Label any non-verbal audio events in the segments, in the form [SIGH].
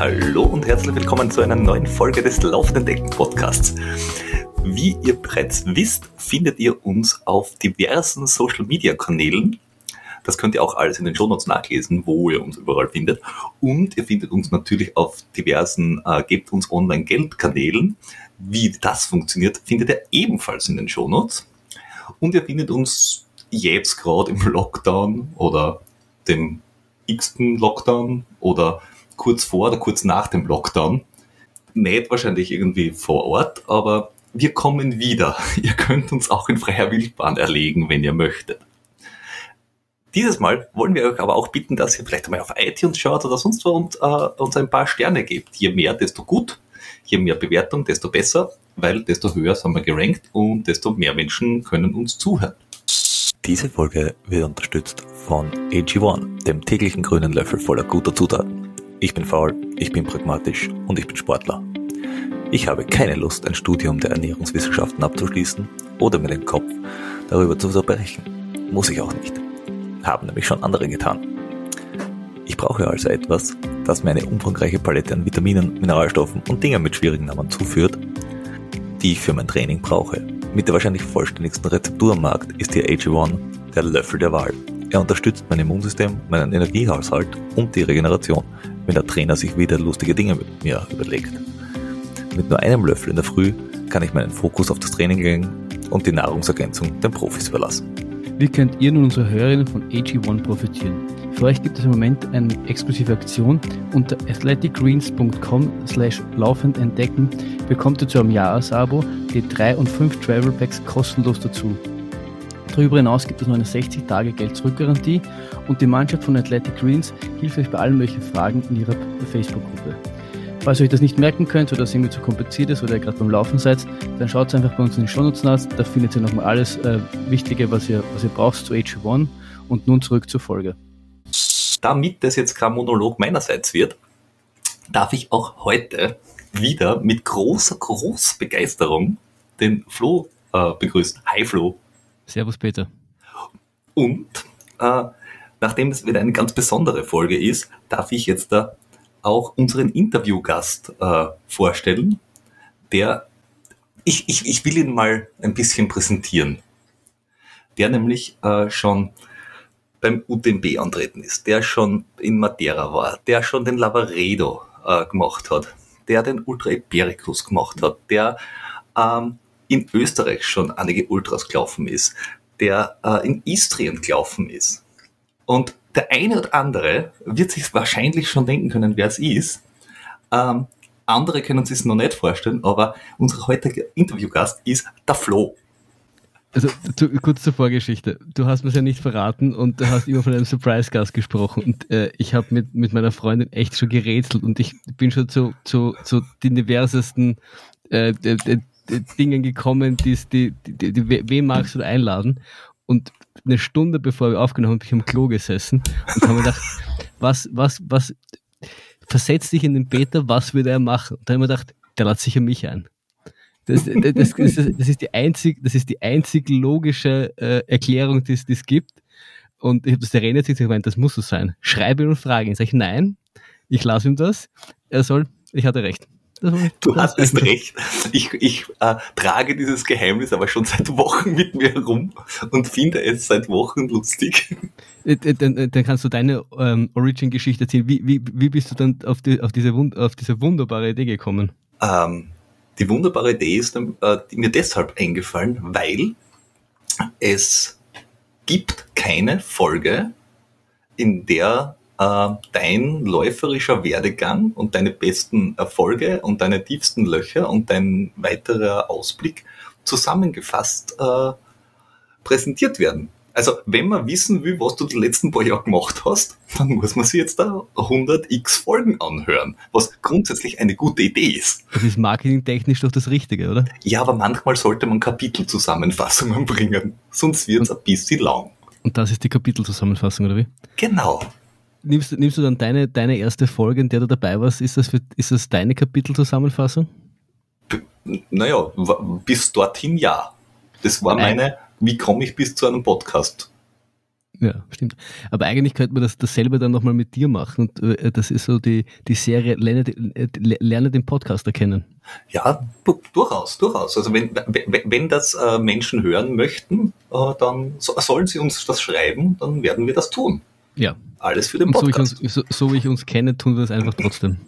Hallo und herzlich willkommen zu einer neuen Folge des Laufenden Decken Podcasts. Wie ihr bereits wisst, findet ihr uns auf diversen Social Media Kanälen. Das könnt ihr auch alles in den Shownotes nachlesen, wo ihr uns überall findet. Und ihr findet uns natürlich auf diversen äh, Gebt uns online Geld Kanälen. Wie das funktioniert, findet ihr ebenfalls in den Shownotes. Und ihr findet uns jetzt gerade im Lockdown oder dem x-ten Lockdown oder kurz vor oder kurz nach dem Lockdown. Nicht wahrscheinlich irgendwie vor Ort, aber wir kommen wieder. [LAUGHS] Ihr könnt uns auch in freier Wildbahn erlegen, wenn ihr möchtet. Dieses Mal wollen wir euch aber auch bitten, dass ihr vielleicht einmal auf iTunes schaut oder sonst wo und äh, uns ein paar Sterne gebt. Je mehr, desto gut. Je mehr Bewertung, desto besser, weil desto höher sind wir gerankt und desto mehr Menschen können uns zuhören. Diese Folge wird unterstützt von AG1, dem täglichen grünen Löffel voller guter Zutaten. Ich bin faul, ich bin pragmatisch und ich bin Sportler. Ich habe keine Lust, ein Studium der Ernährungswissenschaften abzuschließen oder mir den Kopf darüber zu zerbrechen. Muss ich auch nicht. Haben nämlich schon andere getan. Ich brauche also etwas, das mir eine umfangreiche Palette an Vitaminen, Mineralstoffen und Dingen mit schwierigen Namen zuführt, die ich für mein Training brauche. Mit der wahrscheinlich vollständigsten Rezeptur am Markt ist hier AG1 der Löffel der Wahl. Er unterstützt mein Immunsystem, meinen Energiehaushalt und die Regeneration, wenn der Trainer sich wieder lustige Dinge mit mir überlegt. Mit nur einem Löffel in der Früh kann ich meinen Fokus auf das Training legen und die Nahrungsergänzung den Profis überlassen. Wie könnt ihr nun unsere Hörerinnen von AG1 profitieren? Für euch gibt es im Moment eine exklusive Aktion. Unter athleticgreens.com slash laufend entdecken bekommt ihr zu einem Jahresabo die drei und fünf Travel Packs kostenlos dazu. Darüber hinaus gibt es noch eine 60-Tage-Geld-Zurück-Garantie und die Mannschaft von Athletic Greens hilft euch bei allen möglichen Fragen in ihrer Facebook-Gruppe. Falls ihr euch das nicht merken könnt oder es irgendwie zu kompliziert ist oder ihr gerade beim Laufen seid, dann schaut einfach bei uns in den Shownotes nach. Da findet ihr nochmal alles äh, Wichtige, was ihr, was ihr braucht zu HV1. Und nun zurück zur Folge. Damit das jetzt kein Monolog meinerseits wird, darf ich auch heute wieder mit großer, großer Begeisterung den Flo äh, begrüßen. Hi Flo. Servus Peter. Und äh, nachdem es wieder eine ganz besondere Folge ist, darf ich jetzt da auch unseren Interviewgast äh, vorstellen, der ich, ich, ich will ihn mal ein bisschen präsentieren. Der nämlich äh, schon beim UTMB antreten ist, der schon in Madeira war, der schon den Lavaredo äh, gemacht hat, der den Ultra Ibericus gemacht hat, der ähm, in Österreich schon einige Ultras gelaufen ist, der äh, in Istrien gelaufen ist. Und der eine oder andere wird sich wahrscheinlich schon denken können, wer es ist. Ähm, andere können sich es noch nicht vorstellen, aber unser heutiger Interviewgast ist der Flo. Also zu, kurz zur Vorgeschichte. Du hast mir ja nicht verraten und du hast immer von einem Surprise-Gast gesprochen. Und äh, ich habe mit, mit meiner Freundin echt schon gerätselt und ich bin schon zu, zu, zu den diversesten äh, Dingen gekommen, die's, die, die, die, die, wen magst du einladen? Und eine Stunde bevor wir aufgenommen haben, bin ich am Klo gesessen und habe mir gedacht, [LAUGHS] was, was, was, versetz dich in den Peter, was würde er machen? Und dann habe ich mir gedacht, der lädt sicher mich ein. Das, das, das, das, ist die einzig, das ist die einzig logische äh, Erklärung, die es gibt. Und ich habe das der Rene jetzt gemeint, das muss so sein. Schreibe ihn und frage ihn. Sag ich, nein, ich lasse ihm das. Er soll, ich hatte recht. [LAUGHS] Du hast recht. Ich, ich äh, trage dieses Geheimnis aber schon seit Wochen mit mir herum und finde es seit Wochen lustig. Äh, äh, dann, äh, dann kannst du deine ähm, Origin-Geschichte erzählen. Wie, wie, wie bist du dann auf, die, auf, diese, auf diese wunderbare Idee gekommen? Ähm, die wunderbare Idee ist äh, mir deshalb eingefallen, weil es gibt keine Folge, in der dein läuferischer Werdegang und deine besten Erfolge und deine tiefsten Löcher und dein weiterer Ausblick zusammengefasst äh, präsentiert werden. Also, wenn man wissen will, was du die letzten paar Jahre gemacht hast, dann muss man sich jetzt da 100 x Folgen anhören, was grundsätzlich eine gute Idee ist. Das ist marketingtechnisch doch das Richtige, oder? Ja, aber manchmal sollte man Kapitelzusammenfassungen [LAUGHS] bringen, sonst wird es ein bisschen lang. Und das ist die Kapitelzusammenfassung, oder wie? Genau nimmst, nimmst du dann deine, deine erste Folge, in der du dabei warst, ist das, für, ist das deine Kapitelzusammenfassung? Naja, bis dorthin ja. Das war meine, wie komme ich bis zu einem Podcast? Ja, stimmt. Aber eigentlich könnte man das dasselbe dann nochmal mit dir machen. Und äh, das ist so die, die Serie Lerne, äh, Lerne den Podcaster kennen. Ja, durchaus, durchaus. Also wenn, wenn das äh, Menschen hören möchten, äh, dann so, sollen sie uns das schreiben, dann werden wir das tun. Ja. Alles für den Und so, ich Podcast. uns, so, so wie ich uns kenne, tun wir das einfach trotzdem.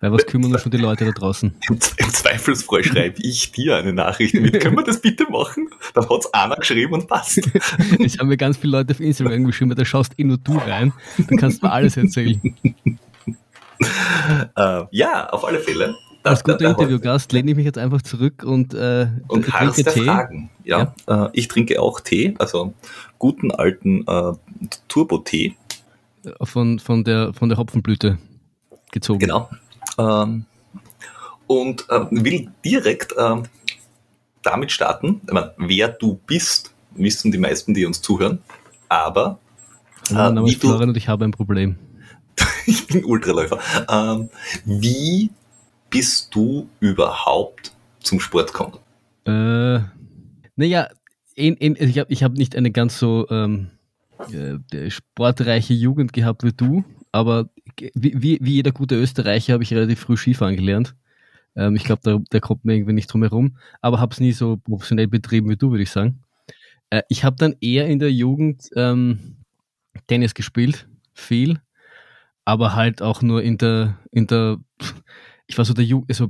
Weil was kümmern uns schon die Leute da draußen? Im, Im Zweifelsfall schreibe ich dir eine Nachricht mit, können wir das bitte machen? Dann hat's einer geschrieben und passt. [LAUGHS] Es haben mir ganz viele Leute auf Instagram geschrieben, da schaust eh nur du rein, dann kannst du mir alles erzählen. Äh, ja, auf alle Fälle. Als guter Interviewgast lehne ich mich jetzt einfach zurück und, äh, Und trinke Tee. Fragen. Ja, Äh, ich trinke auch Tee, also guten alten äh, Turbo-Tee. von, von, der, von der Hopfenblüte gezogen. Genau. Ähm, und äh, will direkt ähm, damit starten, meine, wer du bist, wissen die meisten, die uns zuhören. Aber Also mein äh, Name wie ist du, Florian und ich habe ein Problem. [LAUGHS] ich bin Ultraläufer. Ähm, wie bist du überhaupt zum Sport gekommen? Äh, naja, ich habe ich hab nicht eine ganz so ähm, äh, sportreiche Jugend gehabt wie du, aber wie, wie, jeder gute Österreicher habe ich relativ früh Skifahren gelernt. Ähm, ich glaube, da, da kommt mir irgendwie nicht drum herum, aber habe es nie so professionell betrieben wie du, würde ich sagen. Äh, ich habe dann eher in der Jugend ähm, Tennis gespielt, viel, aber halt auch nur in der, in der, ich war so der Jugend, also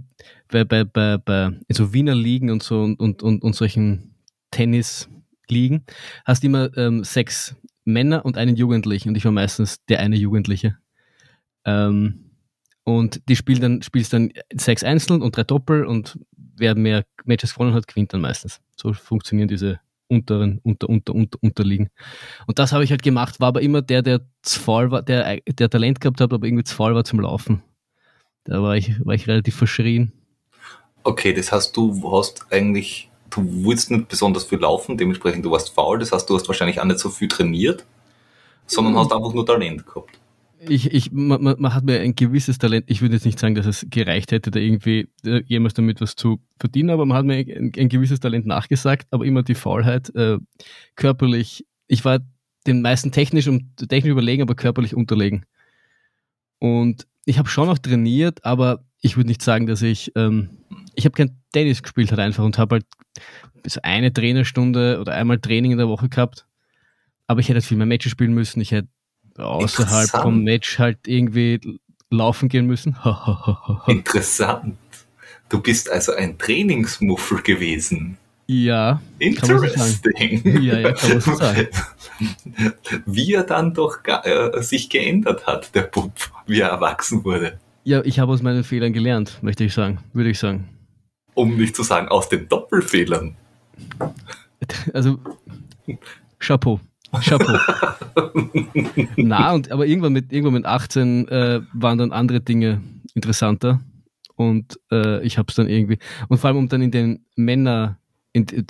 bei, bei, bei, bei in so Wiener Ligen und so und, und, und, und solchen Tennisligen hast immer ähm, sechs Männer und einen Jugendlichen und ich war meistens der eine Jugendliche. Ähm, und die spielen dann, spielst dann sechs Einzeln und drei Doppel und wer mehr Matches gewonnen hat, gewinnt dann meistens. So funktionieren diese unteren, unter, unter, unter, Unterliegen. Und das habe ich halt gemacht, war aber immer der, der zu faul war, der, der Talent gehabt hat, aber irgendwie zu faul war zum Laufen. Da war ich, war ich relativ verschrien. Okay, das heißt, du hast eigentlich, du willst nicht besonders viel laufen, dementsprechend du warst faul, das heißt, du hast wahrscheinlich auch nicht so viel trainiert, sondern Mhm. hast einfach nur Talent gehabt. Ich, ich, man, man hat mir ein gewisses Talent, ich würde jetzt nicht sagen, dass es gereicht hätte, da irgendwie äh, jemals damit was zu verdienen, aber man hat mir ein, ein gewisses Talent nachgesagt, aber immer die Faulheit, äh, körperlich, ich war den meisten technisch und technisch überlegen, aber körperlich unterlegen. Und ich habe schon noch trainiert, aber ich würde nicht sagen, dass ich, ähm, ich habe kein Tennis gespielt halt einfach und habe halt so eine Trainerstunde oder einmal Training in der Woche gehabt. Aber ich hätte halt viel mehr Matches spielen müssen. Ich hätte außerhalb vom Match halt irgendwie laufen gehen müssen. [LAUGHS] Interessant. Du bist also ein Trainingsmuffel gewesen. Ja, Interesting. Ja, ja, kann man so sagen. [LAUGHS] Wie er dann doch äh, sich geändert hat, der Bub, wie er erwachsen wurde. ja, ich habe aus meinen Fehlern gelernt, möchte ich sagen, würde ich sagen. Um nicht zu sagen, aus den Doppelfehlern. Also, Chapeau. Chapeau. [LAUGHS] Na, und, aber irgendwann mit, irgendwann mit 18 äh, waren dann andere Dinge interessanter. Und äh, ich habe es dann irgendwie. Und vor allem, um dann in den Männer, in, in,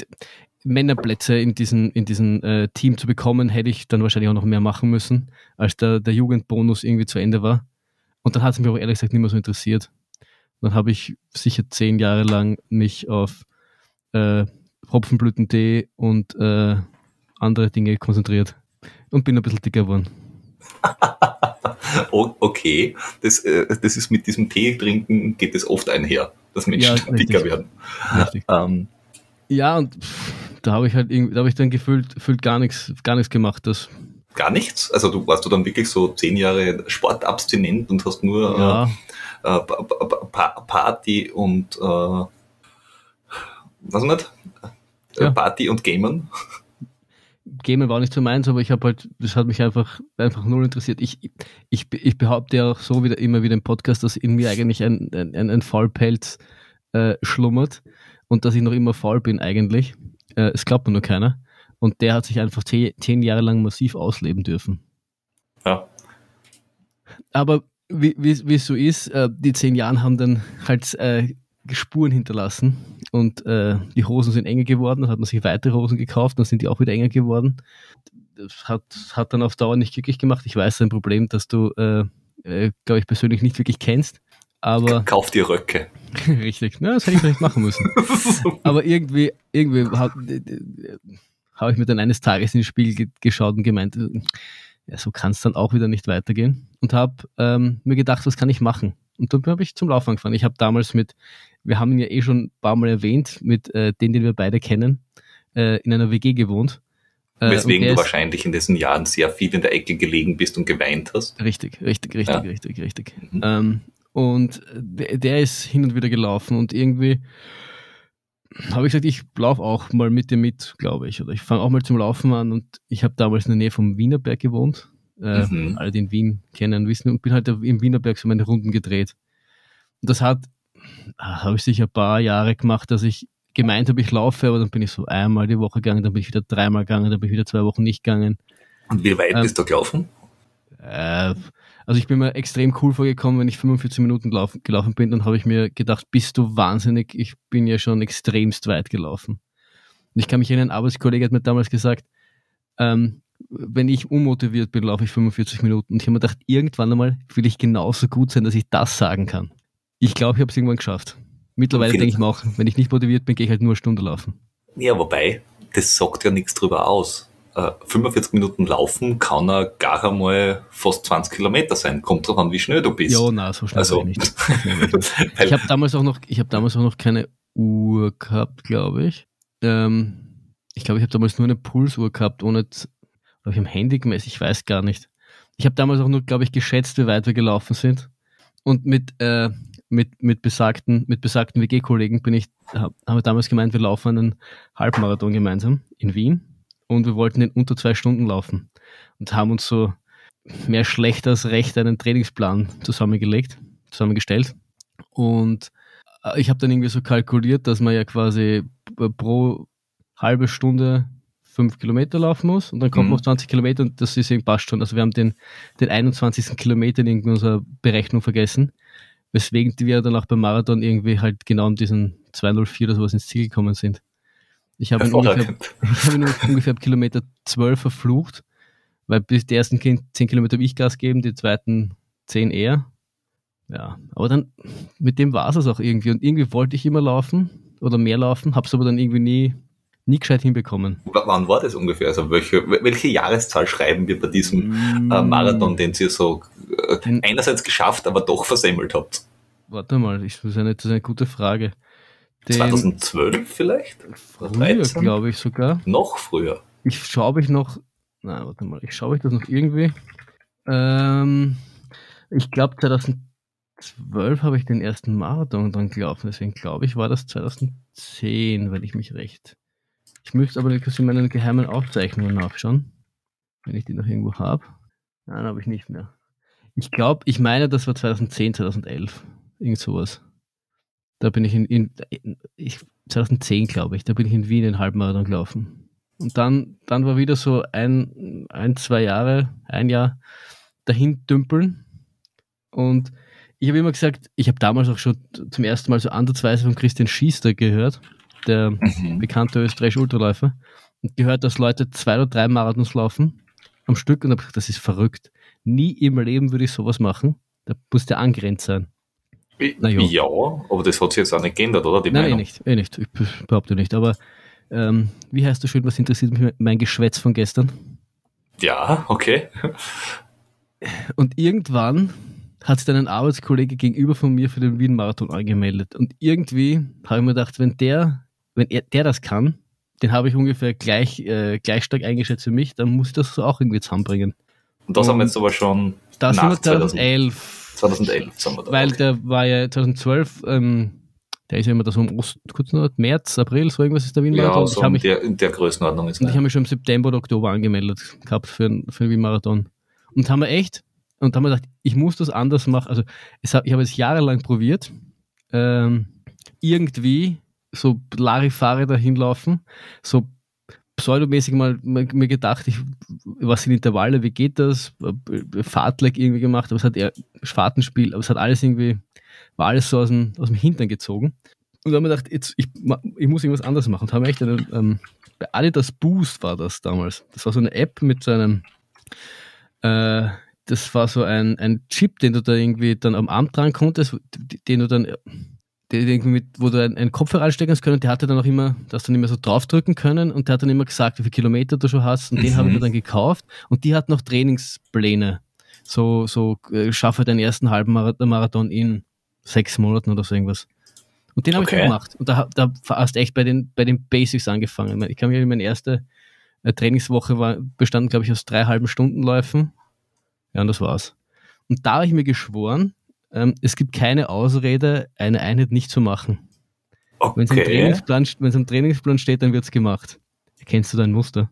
Männerplätze in diesen, in diesen äh, Team zu bekommen, hätte ich dann wahrscheinlich auch noch mehr machen müssen, als der, der Jugendbonus irgendwie zu Ende war. Und dann hat es mich auch ehrlich gesagt nicht mehr so interessiert. Dann habe ich sicher zehn Jahre lang mich auf äh, Hopfenblütentee und äh, andere Dinge konzentriert und bin ein bisschen dicker geworden. [LAUGHS] Okay, das, äh, das ist mit diesem Tee trinken, geht es oft einher, dass Menschen Ja, [LAUGHS] dicker werden. Ähm, Ja, und pff, da habe ich halt irgendwie, da habe ich dann gefühlt, gefühlt gar nichts, gar nichts gemacht. Das, gar nichts? Also du warst du dann wirklich so zehn Jahre sportabstinent und hast nur ja, äh, Pa- Party und äh, was nicht? Äh, Ja. Party und Gamen. Gamen war nicht so meins, aber ich habe halt, das hat mich einfach, einfach null interessiert. Ich, ich, ich behaupte ja auch so wieder immer wieder im Podcast, dass in mir eigentlich ein, ein, ein Faulpelz äh, schlummert und dass ich noch immer faul bin eigentlich. Äh, es glaubt mir nur keiner. Und der hat sich einfach zehn, Jahre lang massiv ausleben dürfen. Ja. Aber wie wie- wie es so ist, äh, die zehn Jahre haben dann halt äh, Spuren hinterlassen und äh, die Hosen sind enger geworden, dann hat man sich weitere Hosen gekauft, dann sind die auch wieder enger geworden. Das hat, hat dann auf Dauer nicht glücklich gemacht. Ich weiß ein Problem, das du, äh, äh, glaube ich, persönlich nicht wirklich kennst, aber Kauf dir Röcke. [LAUGHS] richtig, na, das hätte ich vielleicht machen müssen. [LAUGHS] Aber irgendwie, irgendwie habe ich mir dann eines Tages ins Spiel geschaut und gemeint, ja, so kann es dann auch wieder nicht weitergehen. Und habe ähm, mir gedacht, was kann ich machen? Und dann habe ich zum Laufen angefangen. Ich habe damals mit, wir haben ihn ja eh schon ein paar Mal erwähnt, mit äh, denen, den wir beide kennen, äh, in einer WG gewohnt. Äh, Weswegen du wahrscheinlich in diesen Jahren sehr viel in der Ecke gelegen bist und geweint hast. Richtig, richtig, richtig, ja. richtig, richtig. Mhm. Ähm, und der, ist hin und wieder gelaufen und irgendwie habe ich gesagt, ich laufe auch mal mit dir mit, glaube ich. Oder ich fange auch mal zum Laufen an und ich habe damals in der Nähe vom Wienerberg gewohnt. Äh, mhm. Alle, die in Wien kennen, wissen und bin halt im Wienerberg so meine Runden gedreht. Und das hat, ah, habe ich sicher ein paar Jahre gemacht, dass ich gemeint habe, ich laufe, aber dann bin ich so einmal die Woche gegangen, dann bin ich wieder dreimal gegangen, dann bin ich wieder zwei Wochen nicht gegangen. Und wie weit ähm, bist du gelaufen? Äh, also ich bin mir extrem cool vorgekommen, wenn ich 45 Minuten gelaufen, gelaufen bin, dann habe ich mir gedacht, bist du wahnsinnig, ich bin ja schon extremst weit gelaufen. Und ich kann mich erinnern, ein Arbeitskollege hat mir damals gesagt, ähm, wenn ich unmotiviert bin, laufe ich 45 Minuten. Und ich habe mir gedacht, irgendwann einmal will ich genauso gut sein, dass ich das sagen kann. Ich glaube, ich habe es irgendwann geschafft. Mittlerweile denke ich mir auch, wenn ich nicht motiviert bin, gehe ich halt nur eine Stunde laufen. Ja, wobei, das sagt ja nichts drüber aus. 45 äh, Minuten laufen kann er gar einmal fast 20 Kilometer sein. Kommt drauf an, wie schnell du bist. Ja, na, so schnell also, ich nicht. [LAUGHS] ich habe damals auch noch, ich habe damals auch noch keine Uhr gehabt, glaube ich. Ähm, ich glaube, ich habe damals nur eine Pulsuhr gehabt, ohne, glaube ich, am Handy gemessen, ich weiß gar nicht. Ich habe damals auch nur, glaube ich, geschätzt, wie weit wir gelaufen sind. Und mit, äh, mit, mit besagten, mit besagten WG-Kollegen bin ich, haben wir damals gemeint, wir laufen einen Halbmarathon gemeinsam in Wien und wir wollten in unter zwei Stunden laufen und haben uns so mehr schlecht als recht einen Trainingsplan zusammengelegt, zusammengestellt und äh, ich habe dann irgendwie so kalkuliert, dass man ja quasi pro halbe Stunde fünf Kilometer laufen muss und dann kommt mhm. man auf 20 Kilometer und das ist eben passt schon. Also wir haben den, den 21. Kilometer in unserer Berechnung vergessen, weswegen wir dann auch beim Marathon irgendwie halt genau um diesen 204 oder sowas ins Ziel gekommen sind. [LAUGHS] Ich habe ihn ungefähr, ich hab ihn ungefähr Kilometer 12 verflucht, weil bis die ersten 10 Kilometer habe ich Gas gegeben, die zweiten 10 eher. Ja, aber dann, mit dem war es auch irgendwie. Und irgendwie wollte ich immer laufen oder mehr laufen, habe es aber dann irgendwie nie, nie gescheit hinbekommen. W wann war das ungefähr? Also welche, welche Jahreszahl schreiben wir bei diesem äh. Marathon, den ihr so äh, einerseits geschafft, aber doch versemmelt habt? Warte mal, ich, das, ist eine, das ist eine gute Frage. Den 2012 vielleicht? Früher, glaube ich sogar. Noch früher. Ich schaue, ob ich noch. Na, warte mal, ich schaue, ob ich das noch irgendwie. Ähm, ich glaube, 2012 habe ich den ersten Marathon dann gelaufen. Deswegen glaube ich, war das 2010, wenn ich mich recht. Ich möchte aber kurz in meinen geheimen Aufzeichnungen nachschauen, wenn ich die noch irgendwo habe. Nein, habe ich nicht mehr. Ich glaube, ich meine, das war 2010, 2011. Irgend sowas. Da bin ich in, in ich, 2010, glaube ich, da bin ich in Wien den Halbmarathon gelaufen. Und dann, dann war wieder so ein, ein, zwei Jahre, ein Jahr dahin dümpeln. Und ich habe immer gesagt, ich habe damals auch schon zum ersten Mal so ansatzweise von Christian Schiester gehört, der mhm. bekannte österreichische Ultraläufer, und gehört, dass Leute zwei oder drei Marathons laufen am Stück und habe gesagt, das ist verrückt. Nie im Leben würde ich sowas machen. Da muss der angrenzt sein. Ja. ja. aber das hat sich jetzt auch nicht geändert, oder? Die Nein, eh nicht, eh nicht. Ich behaupte nicht. Aber ähm, wie heißt du schön, was interessiert mich mein Geschwätz von gestern? Ja, okay. Und irgendwann hat sich dann ein Arbeitskollege gegenüber von mir für den Wien-Marathon angemeldet. Und irgendwie habe ich mir gedacht, wenn der, wenn er, der das kann, den habe ich ungefähr gleich, äh, gleich stark eingeschätzt für mich, dann muss ich das auch irgendwie zusammenbringen. Und das Und haben wir jetzt aber schon das nach 2011 2011 sind wir da. Weil der war ja 2012, ähm, der ist ja immer da so im Ost, kurz noch, März, April, so irgendwas ist der Wien-Marathon. Ja, so in, mich, der, in der Größenordnung ist Und ich habe mich schon im September oder Oktober angemeldet gehabt für, für den Wien-Marathon. Und haben wir echt, und haben wir gedacht, ich muss das anders machen. Also es, ich habe es jahrelang probiert, ähm, irgendwie so Larifare dahin laufen, so pseudomäßig mal mir gedacht, ich, was sind Intervalle, wie geht das? Fahrtleck irgendwie gemacht, aber es hat eher Fahrtenspiel, aber es hat alles irgendwie, war alles so aus dem, aus dem Hintern gezogen. Und dann haben wir gedacht, jetzt, ich, ich muss irgendwas anderes machen. Und haben echt einen, ähm, bei Adidas Boost war das damals. Das war so eine App mit so einem, äh, das war so ein, ein Chip, den du da irgendwie dann am Arm dran konntest, den du dann mit, wo du einen, Kopfhörer reinstecken hast können, der hatte dann auch immer, dass dann immer so draufdrücken können und der hat dann immer gesagt, wie viele Kilometer du schon hast und mhm. den habe ich mir dann gekauft und die hat noch Trainingspläne. So, so äh, schaffe deinen ersten halben Marathon in sechs Monaten oder so irgendwas. Und den habe okay. ich gemacht. Und da, da hast echt bei den, bei den Basics angefangen. Ich kann mich meine erste äh, Trainingswoche war, bestand, glaube ich, aus drei halben Stundenläufen. Ja, und das war's. Und da habe ich mir geschworen, ähm, es gibt keine Ausrede, eine Einheit nicht zu machen. Okay. Wenn es im, Trainingsplan, im Trainingsplan steht, dann wird es gemacht. Erkennst du dein Muster?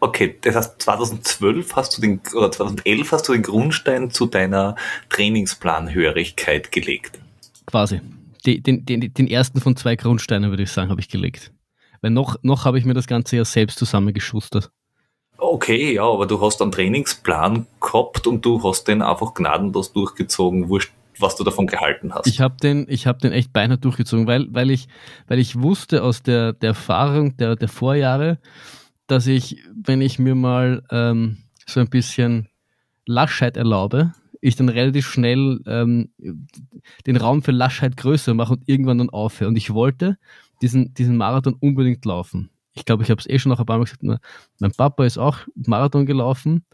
Okay, das heißt 2012 hast du den, oder 2011 hast du den Grundstein zu deiner Trainingsplanhörigkeit gelegt. Quasi. Den, den, den ersten von zwei Grundsteinen, würde ich sagen, habe ich gelegt. Weil noch, noch habe ich mir das Ganze ja selbst zusammengeschustert. Okay, ja, aber du hast einen Trainingsplan gehabt und du hast den einfach gnadenlos durchgezogen, wurscht, was du davon gehalten hast. Ich habe den, habe den echt beinahe durchgezogen, weil, weil ich, weil ich wusste aus der, der Erfahrung der, der Vorjahre, dass ich, wenn ich mir mal ähm, so ein bisschen Laschheit erlaube, ich dann relativ schnell ähm, den Raum für Laschheit größer mache und irgendwann dann aufhöre. Und ich wollte diesen, diesen Marathon unbedingt laufen. Ich glaube, ich habe es eh schon noch ein paar Mal gesagt, mein Papa ist auch Marathon gelaufen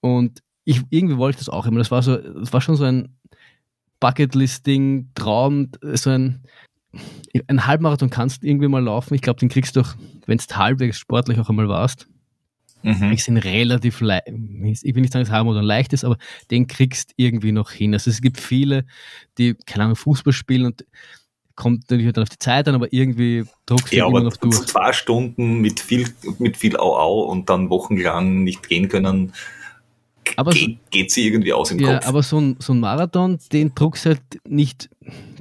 und ich irgendwie wollte das auch immer. Das war so, das war schon so ein Bucketlisting, Traum, so ein, ein Halbmarathon kannst du irgendwie mal laufen. Ich glaube, den kriegst du, wenn du halbwegs sportlich auch einmal warst. Mhm. Ich sind relativ leicht, ich will nicht sagen, dass Halbmarathon leicht ist, aber den kriegst irgendwie noch hin. Also es gibt viele, die, keine Ahnung, Fußball spielen und kommt natürlich dann auf die Zeit an, aber irgendwie druckst du ja, immer noch durch. Zwei Stunden mit viel, mit viel Au-Au und dann wochenlang nicht gehen können, aber Ge geht sie irgendwie aus im ja, Kopf. aber so ein, so ein Marathon, den druckst halt nicht,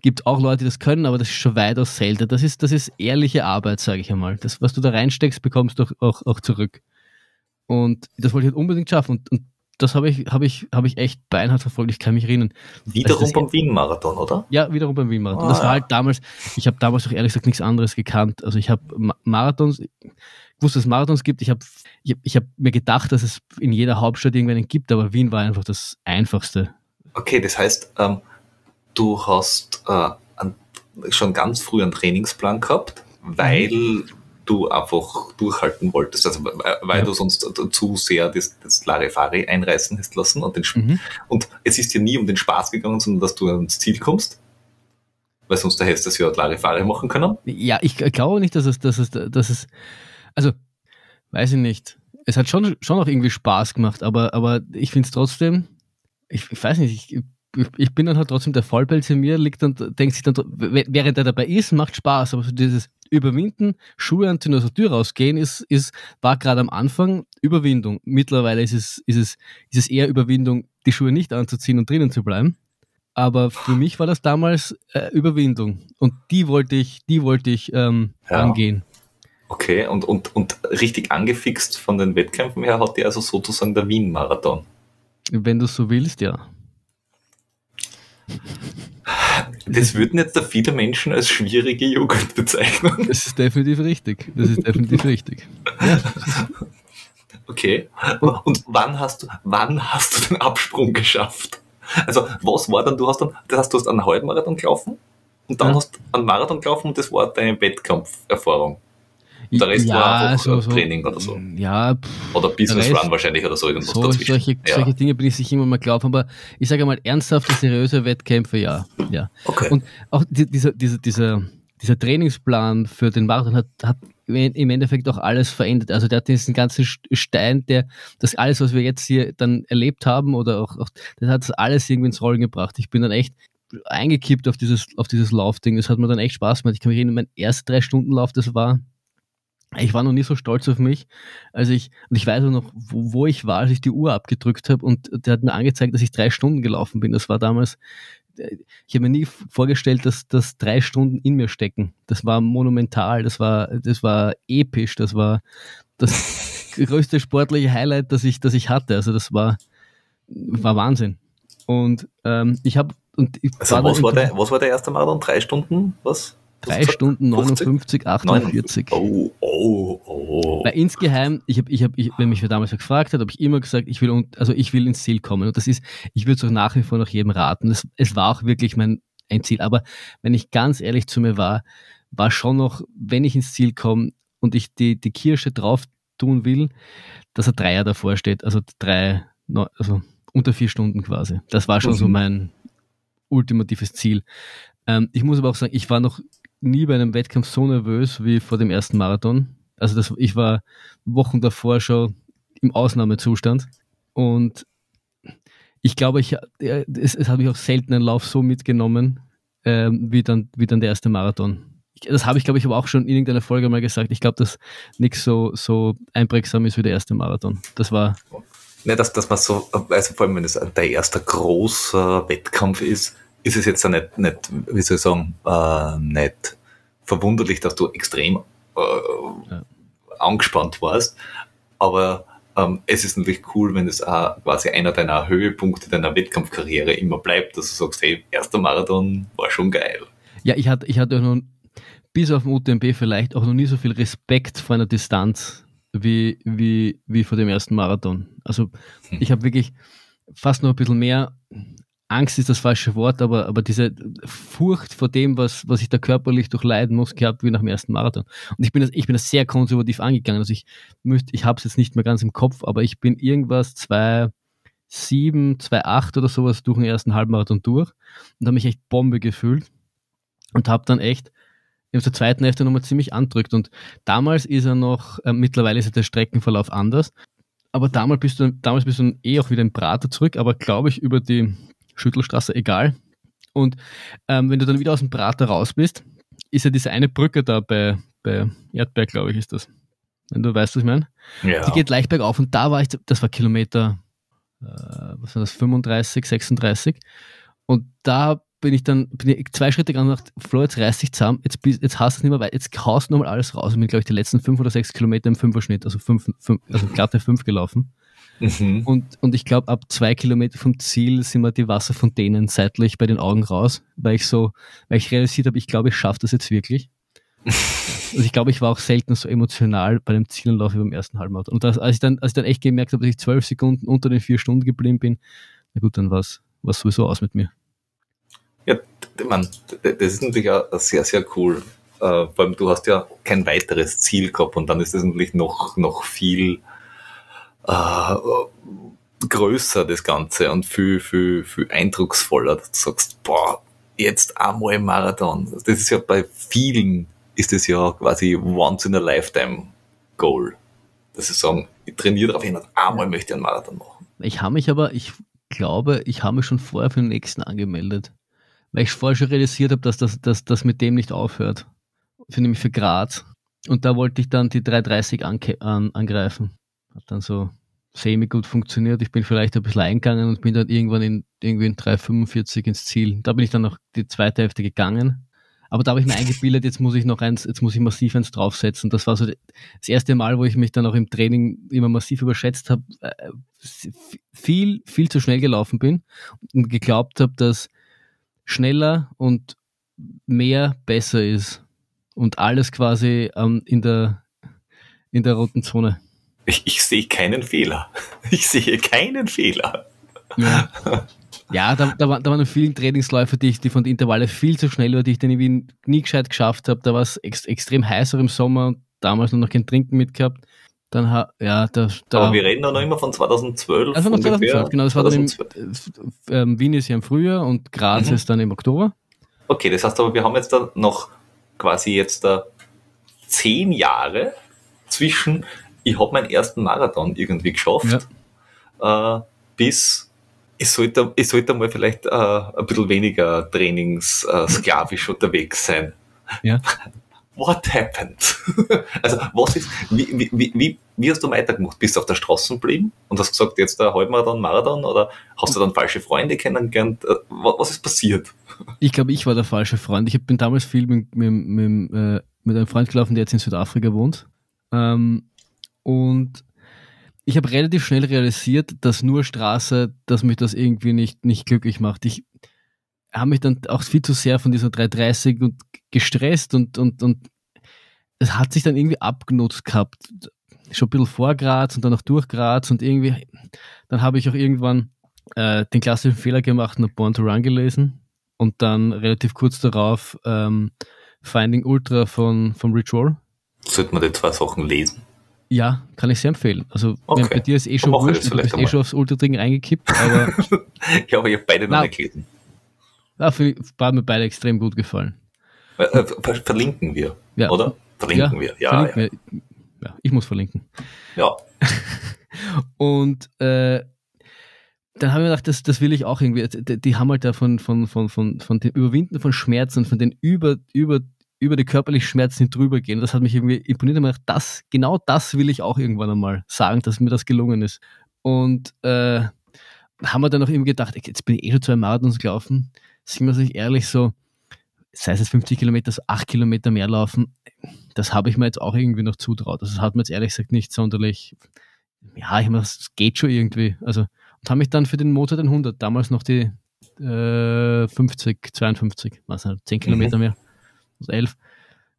gibt auch Leute, die das können, aber das ist schon weitaus selten. Das ist, das ist ehrliche Arbeit, sage ich einmal. Das, was du da reinsteckst, bekommst du auch, auch, auch zurück. Und das wollte ich halt unbedingt schaffen. Und, und das habe ich, hab ich, hab ich echt beinhart verfolgt. Ich kann mich erinnern. Wiederum also beim Wien-Marathon, oder? Ja, wiederum beim Wien-Marathon. Ah, das war halt damals, ich habe damals auch ehrlich gesagt nichts anderes gekannt. Also ich habe Marathons, wusste, dass es Marathons gibt. Ich habe ich hab, ich hab mir gedacht, dass es in jeder Hauptstadt irgendwann gibt, aber Wien war einfach das Einfachste. Okay, das heißt, ähm, du hast äh, an, schon ganz früh einen Trainingsplan gehabt, weil mhm du einfach durchhalten wolltest, also weil ja. du sonst zu sehr das, das Larifari einreißen hast lassen und den mhm. und es ist dir nie um den Spaß gegangen, sondern dass du ans Ziel kommst. Weil sonst hättest du das ja Larifari machen können. Ja, ich glaube nicht, dass es, dass es, dass es, also, weiß ich nicht. Es hat schon, schon auch irgendwie Spaß gemacht, aber, aber ich finde es trotzdem, ich, ich weiß nicht, ich, ich bin dann halt trotzdem der Vollpelz in mir, liegt und denkt sich dann, während er dabei ist, macht Spaß, aber so dieses Überwinden, Schuhe anziehen, aus der Tür rausgehen, ist, ist, war gerade am Anfang Überwindung. Mittlerweile ist es, ist, es, ist es eher Überwindung, die Schuhe nicht anzuziehen und drinnen zu bleiben. Aber für mich war das damals äh, Überwindung. Und die wollte ich, die wollte ich ähm, ja. angehen. Okay, und, und, und richtig angefixt von den Wettkämpfen her hat dir also sozusagen der Wien-Marathon. Wenn du so willst, ja. Das würden jetzt da viele Menschen als schwierige Jugend bezeichnen. Das ist definitiv richtig. Das ist definitiv richtig. Ja. Okay. Und wann hast du, wann hast du den Absprung geschafft? Also, was war dann, du hast dann, das heißt, du hast einen Halbmarathon gelaufen und dann ja. hast du einen Marathon gelaufen und das war deine Wettkampferfahrung. Der Rest ja, war einfach so, so, Training oder so. Ja, pff, oder Business Run wahrscheinlich oder so irgendwas so, dazwischen. Solche, ja. solche Dinge bin ich sich immer mal glauben, aber ich sage mal, ernsthafte, seriöse Wettkämpfe, ja. ja. Okay. Und auch dieser, dieser, dieser, dieser Trainingsplan für den Marathon hat, hat im Endeffekt auch alles verändert. Also der hat diesen ganzen Stein, der das alles, was wir jetzt hier dann erlebt haben oder auch, auch das hat das alles irgendwie ins Rollen gebracht. Ich bin dann echt eingekippt auf dieses, auf dieses Laufding. Das hat mir dann echt Spaß gemacht. Ich kann mich erinnern, mein erster drei Stunden Lauf, das war ich war noch nie so stolz auf mich, als ich, und ich weiß auch noch, wo, wo ich war, als ich die Uhr abgedrückt habe und der hat mir angezeigt, dass ich drei Stunden gelaufen bin. Das war damals, ich habe mir nie vorgestellt, dass, dass drei Stunden in mir stecken. Das war monumental, das war, das war episch, das war das [LAUGHS] größte sportliche Highlight, das ich, das ich hatte. Also das war, war Wahnsinn. Und ähm, ich habe und ich also war was, war der, was war der erste Marathon? Drei Stunden? Was? 3 Stunden 59, 48. Oh, oh, oh. Weil insgeheim, ich habe, ich hab, ich, wenn mich wer damals gefragt hat, habe ich immer gesagt, ich will, also ich will ins Ziel kommen. Und das ist, ich würde es auch nach wie vor noch jedem raten. Es, es war auch wirklich mein, ein Ziel. Aber wenn ich ganz ehrlich zu mir war, war schon noch, wenn ich ins Ziel komme und ich die, die Kirsche drauf tun will, dass ein Dreier davor steht. Also drei, also unter vier Stunden quasi. Das war schon mhm. so mein ultimatives Ziel. Ähm, ich muss aber auch sagen, ich war noch nie bei einem Wettkampf so nervös wie vor dem ersten Marathon. Also das, ich war Wochen davor schon im Ausnahmezustand und ich glaube, ich, es, es hat mich auch selten ein Lauf so mitgenommen, ähm, wie, dann, wie dann der erste Marathon. Das habe ich, glaube ich, aber auch schon in irgendeiner Folge mal gesagt. Ich glaube, dass nichts so, so einprägsam ist wie der erste Marathon. Das war. Ne, dass, dass man so, also vor allem, wenn es der erste große Wettkampf ist, ist es jetzt nicht, nicht wie soll ich sagen, äh, nicht verwunderlich, dass du extrem äh, ja. angespannt warst. Aber ähm, es ist natürlich cool, wenn es auch quasi einer deiner Höhepunkte deiner Wettkampfkarriere immer bleibt, dass du sagst, hey, erster Marathon war schon geil. Ja, ich hatte, ich hatte noch bis auf den UTMB vielleicht auch noch nie so viel Respekt vor einer Distanz wie, wie, wie vor dem ersten Marathon. Also hm. ich habe wirklich fast noch ein bisschen mehr Angst ist das falsche Wort, aber, aber diese Furcht vor dem, was, was ich da körperlich durchleiden muss, gehabt wie nach dem ersten Marathon. Und ich bin das, ich bin das sehr konservativ angegangen. Also ich müsste, ich habe es jetzt nicht mehr ganz im Kopf, aber ich bin irgendwas 2,7, 2,8 oder sowas durch den ersten Halbmarathon durch und habe mich echt Bombe gefühlt und habe dann echt in der zweiten Hälfte nochmal ziemlich andrückt. Und damals ist er noch, äh, mittlerweile ist der Streckenverlauf anders. Aber damals bist du, damals bist du eh auch wieder im Prater zurück, aber glaube ich über die Schüttelstraße, egal. Und ähm, wenn du dann wieder aus dem Prater raus bist, ist ja diese eine Brücke da bei, bei Erdberg, glaube ich, ist das. Wenn du weißt, was ich meine. Ja. Die geht leicht bergauf und da war ich, das war Kilometer, äh, was war das, 35, 36. Und da bin ich dann bin ich zwei Schritte gegangen und gedacht, Flo, jetzt reiß dich zusammen, jetzt, jetzt hast du es nicht mehr weit, jetzt haust du nochmal alles raus. Und bin, glaube ich, die letzten fünf oder sechs Kilometer im Fünferschnitt, also, fünf, fünf, also glatte fünf gelaufen. Mhm. Und, und ich glaube, ab zwei Kilometer vom Ziel sind mir die Wasserfontänen seitlich bei den Augen raus, weil ich so, weil ich realisiert habe, ich glaube, ich schaffe das jetzt wirklich. [LAUGHS] also ich glaube, ich war auch selten so emotional bei dem Zielanlauf wie beim ersten Halbmarathon. Und das, als, ich dann, als ich dann echt gemerkt habe, dass ich zwölf Sekunden unter den vier Stunden geblieben bin, na gut, dann war es sowieso aus mit mir. Ja, man, das ist natürlich auch sehr, sehr cool. Äh, vor allem, du hast ja kein weiteres Ziel gehabt und dann ist das natürlich noch, noch viel äh, größer, das Ganze, und viel, viel, viel eindrucksvoller. Du sagst, boah, jetzt einmal im Marathon. Das ist ja bei vielen, ist das ja quasi once in a lifetime Goal. Dass sie sagen, ich trainiere darauf hin und einmal möchte ich einen Marathon machen. Ich habe mich aber, ich glaube, ich habe mich schon vorher für den nächsten angemeldet. Weil ich vorher schon realisiert habe, dass das, dass das mit dem nicht aufhört. Für nämlich für Graz. Und da wollte ich dann die 330 an, angreifen. Hat dann so semi gut funktioniert. Ich bin vielleicht ein bisschen eingegangen und bin dann irgendwann in, irgendwie in 3,45 ins Ziel. Da bin ich dann noch die zweite Hälfte gegangen. Aber da habe ich mir [LAUGHS] eingebildet, jetzt muss ich noch eins, jetzt muss ich massiv eins draufsetzen. Das war so das erste Mal, wo ich mich dann auch im Training immer massiv überschätzt habe, äh, viel, viel zu schnell gelaufen bin und geglaubt habe, dass schneller und mehr besser ist und alles quasi ähm, in der in der roten Zone. Ich, ich sehe keinen Fehler. [LAUGHS] Ich sehe keinen Fehler. Ja, [LAUGHS] ja da, da, war, da waren vielen Trainingsläufe, die, ich, die von den Intervalle viel zu schnell waren, die ich dann irgendwie nie gescheit geschafft habe. Da war es ex, extrem heißer im Sommer und damals noch kein Trinken mitgehabt. Dann ja, da, da, Aber wir reden da noch immer von 2012. Also von 2012, genau. Das 2012. war dann im, äh, ähm, Wien ist ja im Frühjahr und Graz mhm. ist dann im Oktober. Okay, das heißt aber, wir haben jetzt da noch quasi jetzt da zehn Jahre zwischen ich habe meinen ersten Marathon irgendwie geschafft, ja. äh, bis ich sollte, ich sollte mal vielleicht äh, ein bisschen weniger trainingssklavisch äh, unterwegs sein. Ja. [LAUGHS] What happened? [LAUGHS] also, was ist, wie, wie, wie, wie hast du weitergemacht? Bist du auf der Straße geblieben und hast gesagt, jetzt der Halbmarathon, Marathon oder hast du dann falsche Freunde kennengelernt? Äh, was ist passiert? [LAUGHS] Ich glaube, ich war der falsche Freund. Ich bin damals viel mit, mit, mit, äh, mit einem Freund gelaufen, der jetzt in Südafrika wohnt. Ähm, und ich habe relativ schnell realisiert, dass nur Straße, dass mich das irgendwie nicht, nicht glücklich macht. Ich habe mich dann auch viel zu sehr von dieser 330 und gestresst und, und, und es hat sich dann irgendwie abgenutzt gehabt. Schon ein bisschen vor Graz und dann noch durch Graz und irgendwie, dann habe ich auch irgendwann äh, den klassischen Fehler gemacht und Born to Run gelesen. und dann relativ kurz darauf ähm, Finding Ultra von, von Rich Roll. Sollte man die zwei Sachen lesen? Ja, kann ich sehr empfehlen. Also okay. bei dir ist eh schon wurscht, du bist eh schon aufs Ultra-Ding reingekippt, aber... [LAUGHS] ja, aber ich habe beide noch gelesen. Ja, für, haben mir beide extrem gut gefallen. Äh, äh verlinken wir, ja. oder? Verlinken ja, wir, ja. Verlinken ja. Wir. ja, ich muss verlinken. Ja. [LAUGHS] Und äh, dann haben wir gedacht, das, das will ich auch irgendwie. Die, die haben halt da von, von, von, von, von dem Überwinden von Schmerzen, von den über, über über die körperlichen Schmerzen drüber gehen. Das hat mich irgendwie imponiert und gedacht, das, genau das will ich auch irgendwann einmal sagen, dass mir das gelungen ist. Und äh, haben wir dann auch eben gedacht, jetzt bin ich eh schon zwei Marathons gelaufen, sind wir sich ehrlich so, sei es jetzt 50 Kilometer, so 8 Kilometer mehr laufen, das habe ich mir jetzt auch irgendwie noch zutraut. Also das hat mir jetzt ehrlich gesagt nicht sonderlich, ja, ich meine, das geht schon irgendwie. Also, und habe mich dann für den Motor den 100, damals noch die äh, 50, 52, was 10 Kilometer mhm. mehr also 11,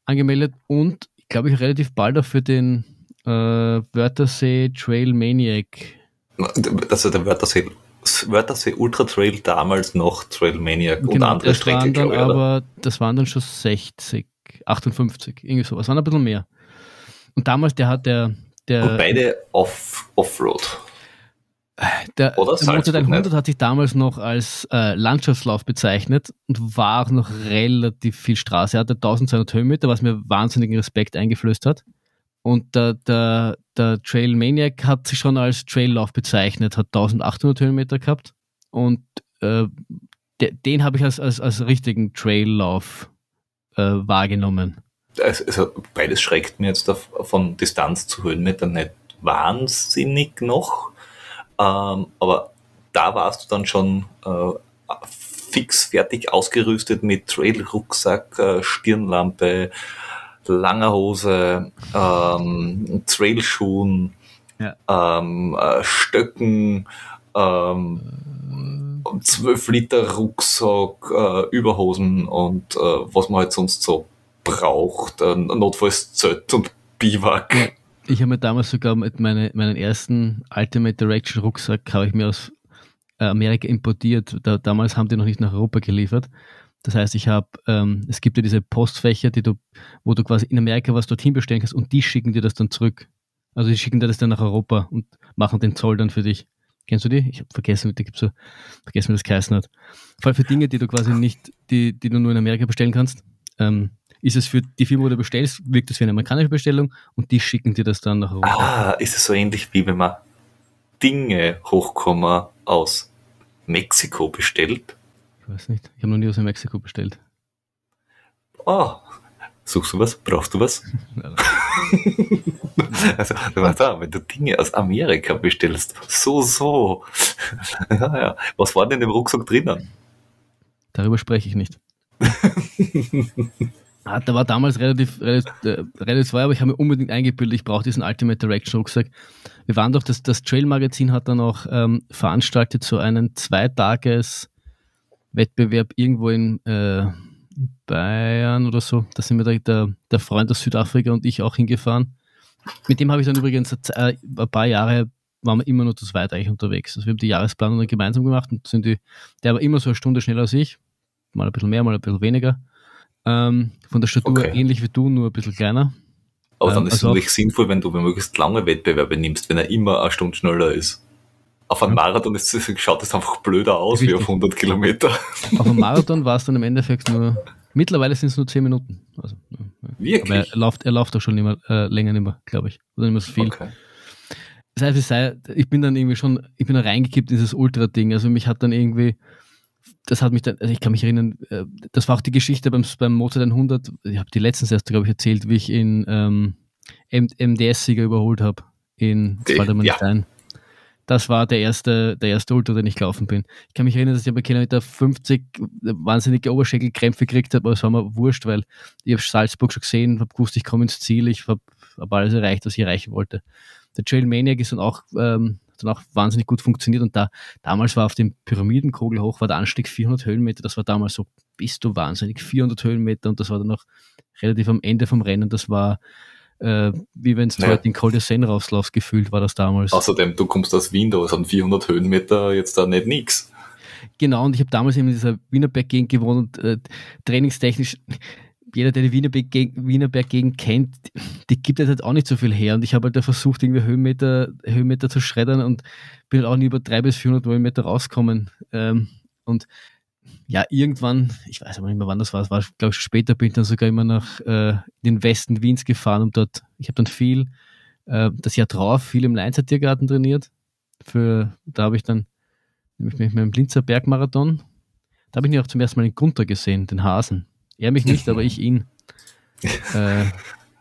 angemeldet und ich glaube ich relativ bald auch für den äh, Wörthersee Trail Maniac. Also der Wörthersee, Wörthersee Ultra Trail damals noch Trail Maniac genau, und andere Strecken, glaube ich. Aber das waren dann schon 60, 58, irgendwie sowas, waren ein bisschen mehr. Und damals, der hat der. der und beide off, Offroad. Der, Oder der Motor 100 hat sich damals noch als äh, Landschaftslauf bezeichnet und war noch relativ viel Straße. Er hatte 1200 Höhenmeter, was mir wahnsinnigen Respekt eingeflößt hat. Und der, der, der Trail Maniac hat sich schon als Traillauf bezeichnet, hat 1800 Höhenmeter gehabt. Und äh, de, den habe ich als, als, als richtigen Traillauf äh, wahrgenommen. Also beides schreckt mir jetzt von Distanz zu Höhenmetern nicht wahnsinnig noch. Ähm, aber da warst du dann schon äh, fix fertig ausgerüstet mit Trail-Rucksack, äh, Stirnlampe, langer Hose, ähm, Trailschuhen, ja. ähm, äh, Stöcken, ähm, 12 Liter Rucksack, äh, Überhosen und äh, was man halt sonst so braucht, äh, notfalls Zelt und Biwak. Ich habe mir damals sogar mit meine, meinen ersten Ultimate Direction Rucksack habe ich mir aus äh, Amerika importiert. Da, damals haben die noch nicht nach Europa geliefert. Das heißt, ich habe, ähm, es gibt ja diese Postfächer, die du, wo du quasi in Amerika was dorthin bestellen kannst und die schicken dir das dann zurück. Also die schicken dir das dann nach Europa und machen den Zoll dann für dich. Kennst du die? Ich habe vergessen, die gibt's so, vergessen, wie das geheißen hat. Vor allem für Dinge, die du quasi nicht, die, die du nur in Amerika bestellen kannst. Ähm, ist es für die Firma, wo du bestellst, wirkt es wie eine amerikanische Bestellung und die schicken dir das dann nach Europa. Ah, ist es so ähnlich wie wenn man Dinge hochkommen aus Mexiko bestellt? Ich weiß nicht. Ich habe noch nie aus Mexiko bestellt. Oh, suchst du was? Brauchst du was? [LAUGHS] [LAUGHS] also, da, wenn du Dinge aus Amerika bestellst, so, so. [LAUGHS] ja, ja. Was war denn dem Rucksack drinnen? Darüber spreche ich nicht. Ah, der war damals relativ, relativ, äh, relativ teuer, aber ich habe mir unbedingt eingebildet, ich brauche diesen Ultimate Direction Rucksack. Wir waren doch, das, das Trail Magazin hat dann auch ähm, veranstaltet so einen Zweitages Wettbewerb irgendwo in äh, Bayern oder so. Da sind wir da, der, der Freund aus Südafrika und ich auch hingefahren. Mit dem habe ich dann übrigens äh, ein paar Jahre waren wir immer nur zu zweit eigentlich unterwegs. Also wir haben die Jahresplanung dann gemeinsam gemacht und sind die, der war immer so eine Stunde schneller als ich. Mal ein bisschen mehr, mal ein bisschen weniger. Ähm, von der Statur okay. ähnlich wie du, nur ein bisschen kleiner. Aber dann ähm, ist es also natürlich sinnvoll, wenn du möglichst lange Wettbewerbe nimmst, wenn er immer eine Stunde schneller ist. Auf einem Marathon ist schaut es einfach blöder aus Richtig. wie auf 100 Kilometer. Auf einem [LAUGHS] Marathon war es dann im Endeffekt nur, mittlerweile sind es nur 10 Minuten. Also, Wirklich? Aber er läuft, er läuft auch schon immer, äh, länger nicht mehr, glaube ich. Oder nicht mehr so viel. Okay. Das heißt, ich, sei, ich bin dann irgendwie schon, ich bin da reingekippt in dieses Ultra-Ding. Also mich hat dann irgendwie, das hat mich dann, also ich kann mich erinnern, äh, das war auch die Geschichte beim, beim Mozart 100, ich habe die letztens erst, glaube ich, erzählt, wie ich in ähm, MDS-Sieger überholt habe in Waldemannstein. Ja. Das war der erste, der erste Ultra, den ich gelaufen bin. Ich kann mich erinnern, dass ich bei Kilometer 50 wahnsinnige Oberschenkelkrämpfe gekriegt habe, aber es war mir wurscht, weil ich habe Salzburg schon gesehen, habe gewusst, ich komme ins Ziel, ich habe hab alles erreicht, was ich erreichen wollte. Der Trail Maniac ist dann auch ähm, dann auch wahnsinnig gut funktioniert. Und da, damals war auf dem Pyramidenkogel hoch, war der Anstieg 400 Höhenmeter. Das war damals so, bist du wahnsinnig, 400 Höhenmeter. Und das war dann noch relativ am Ende vom Rennen. Das war, äh, wie wenn es ja. heute in Col de Seine rauslaufst, gefühlt war das damals. Außerdem, du kommst aus Wien, da sind 400 Höhenmeter jetzt da nicht nix. genau, und ich habe damals in dieser Wienerberg-Gegend gewohnt und äh, trainingstechnisch, jeder, der die Wienerberg-Gegend kennt, die gibt halt auch nicht so viel her. Und ich habe halt da versucht, irgendwie Höhenmeter, Höhenmeter zu schreddern und bin halt auch nie über 300 bis 400 Höhenmeter rausgekommen. Ähm, und ja, irgendwann, ich weiß aber nicht mehr, wann das war, es war, glaube ich, später bin ich dann sogar immer nach äh, den Westen Wiens gefahren und dort, ich habe dann viel, äh, das Jahr drauf, viel im Leinzer Tiergarten trainiert. Für, da habe ich dann nämlich mit meinem Blinzer Bergmarathon, da habe ich ihn auch zum ersten Mal den Gunther gesehen, den Hasen. Er mich nicht, aber ich ihn. [LAUGHS] Äh,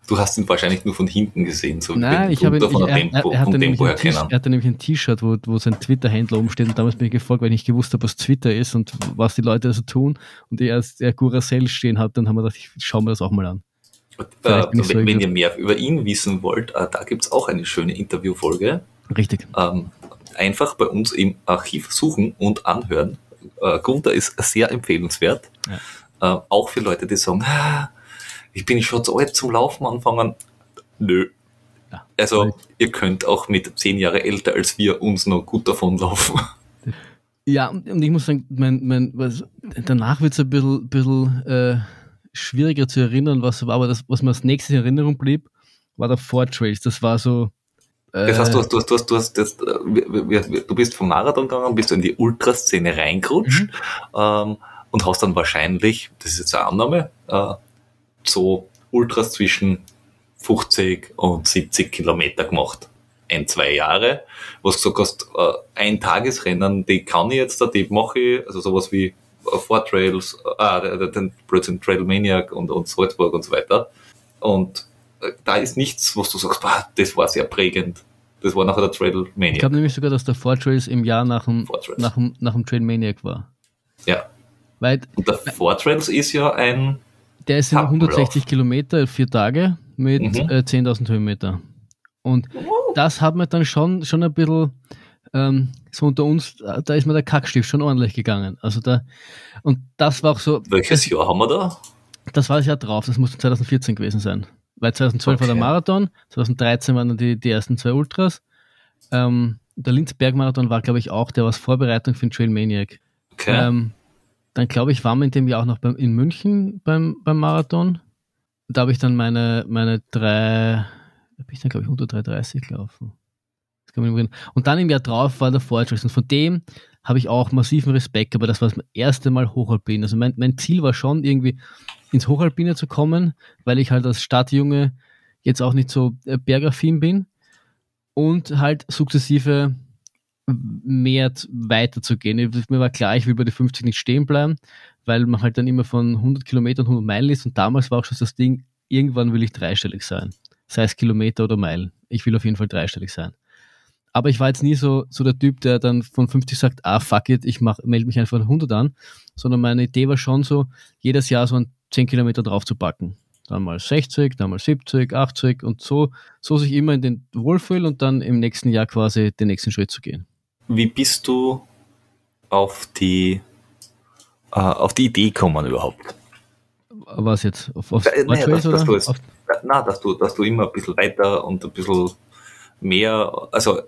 du hast ihn wahrscheinlich nur von hinten gesehen, so Nein, ich habe ihn, ich, er, er, er, hatte nämlich ein er hatte nämlich ein T-Shirt, wo, wo sein Twitter-Händler umsteht und damals bin ich gefolgt, weil ich nicht gewusst habe, was Twitter ist und was die Leute so tun und er als der Guracell stehen hat, dann haben wir gedacht, ich schaue mir das auch mal an. Äh, wenn, so wenn ihr mehr über ihn wissen wollt, äh, da gibt es auch eine schöne Interviewfolge. Richtig. Ähm, einfach bei uns im Archiv suchen und anhören. Äh, Gunther ist sehr empfehlenswert. Ja. Äh, auch für Leute, die sagen, ah, ich bin schon zu alt zum Laufen anfangen. Nö. Ja. Also ihr könnt auch mit zehn Jahre älter als wir uns noch gut davon laufen. [LAUGHS] Ja, und ich muss sagen, mein, mein, was, danach wird es ein bisschen, bisschen äh, schwieriger zu erinnern, was war, aber das, was mir als nächstes in Erinnerung blieb, war der Ford Trails. Das war so. Äh, das heißt, du hast, du hast, du hast, du hast das, du bist vom Marathon gegangen, bist du in die Ultraszene reingerutscht mhm. ähm, und hast dann wahrscheinlich, das ist jetzt eine Annahme, äh, so Ultras zwischen 50 und 70 Kilometer gemacht. Ein, zwei Jahre, was du gesagt hast, äh, ein Tagesrennen, die kann ich jetzt da, die mache ich, also sowas wie äh, Four Trails, äh, den Blödsinn Trail Maniac und, und Salzburg und so weiter. Und da ist nichts, was du sagst, bah, das war sehr prägend. Das war nachher der Trail Maniac. Ich glaube nämlich sogar, dass der Four Trails im Jahr nach dem, nach dem, nach dem Trail Maniac war. Ja. Weil, und der Four Trails ist ja ein der ist in 160 Kilometer, vier Tage mit mhm. äh, 10.000 Höhenmeter. Und das hat mir dann schon, schon ein bisschen, ähm, so unter uns, da ist mir der Kackstift schon ordentlich gegangen. Also da, und das war auch so. Welches Jahr haben wir da? Das war das Jahr drauf, das muss 2014 gewesen sein. Weil 2012 okay. war der Marathon, 2013 waren dann die, die ersten zwei Ultras. Ähm, der Linzberg-Marathon war, glaube ich, auch der was Vorbereitung für den Trail Maniac. Okay. Ähm, dann glaube ich, waren wir in dem Jahr auch noch beim, in München beim, beim Marathon. Da habe ich dann meine, meine drei, da ich dann glaube ich unter 3,30 gelaufen. Und dann im Jahr drauf war der Fortschritt. Und von dem habe ich auch massiven Respekt, aber das war das erste Mal Hochalpin. Also mein, mein Ziel war schon irgendwie ins Hochalpine zu kommen, weil ich halt als Stadtjunge jetzt auch nicht so äh, bergaffin bin und halt sukzessive mehr weiterzugehen. Mir war klar, ich will bei den 50 nicht stehen bleiben, weil man halt dann immer von 100 Kilometern 100 Meilen ist und damals war auch schon das Ding, irgendwann will ich dreistellig sein. Sei es Kilometer oder Meilen. Ich will auf jeden Fall dreistellig sein. Aber ich war jetzt nie so, so der Typ, der dann von 50 sagt, ah, fuck it, ich melde mich einfach von 100 an, sondern meine Idee war schon so, jedes Jahr so ein 10 Kilometer drauf zu packen. Dann mal 60, dann mal 70, 80 und so, so sich immer in den Wohlfühl und dann im nächsten Jahr quasi den nächsten Schritt zu gehen wie bist du auf die, äh, auf die Idee gekommen überhaupt? Was jetzt? Auf, aufs äh, naja, dass, dass, du jetzt, na, dass, du, dass du immer ein bisschen weiter und ein bisschen mehr, also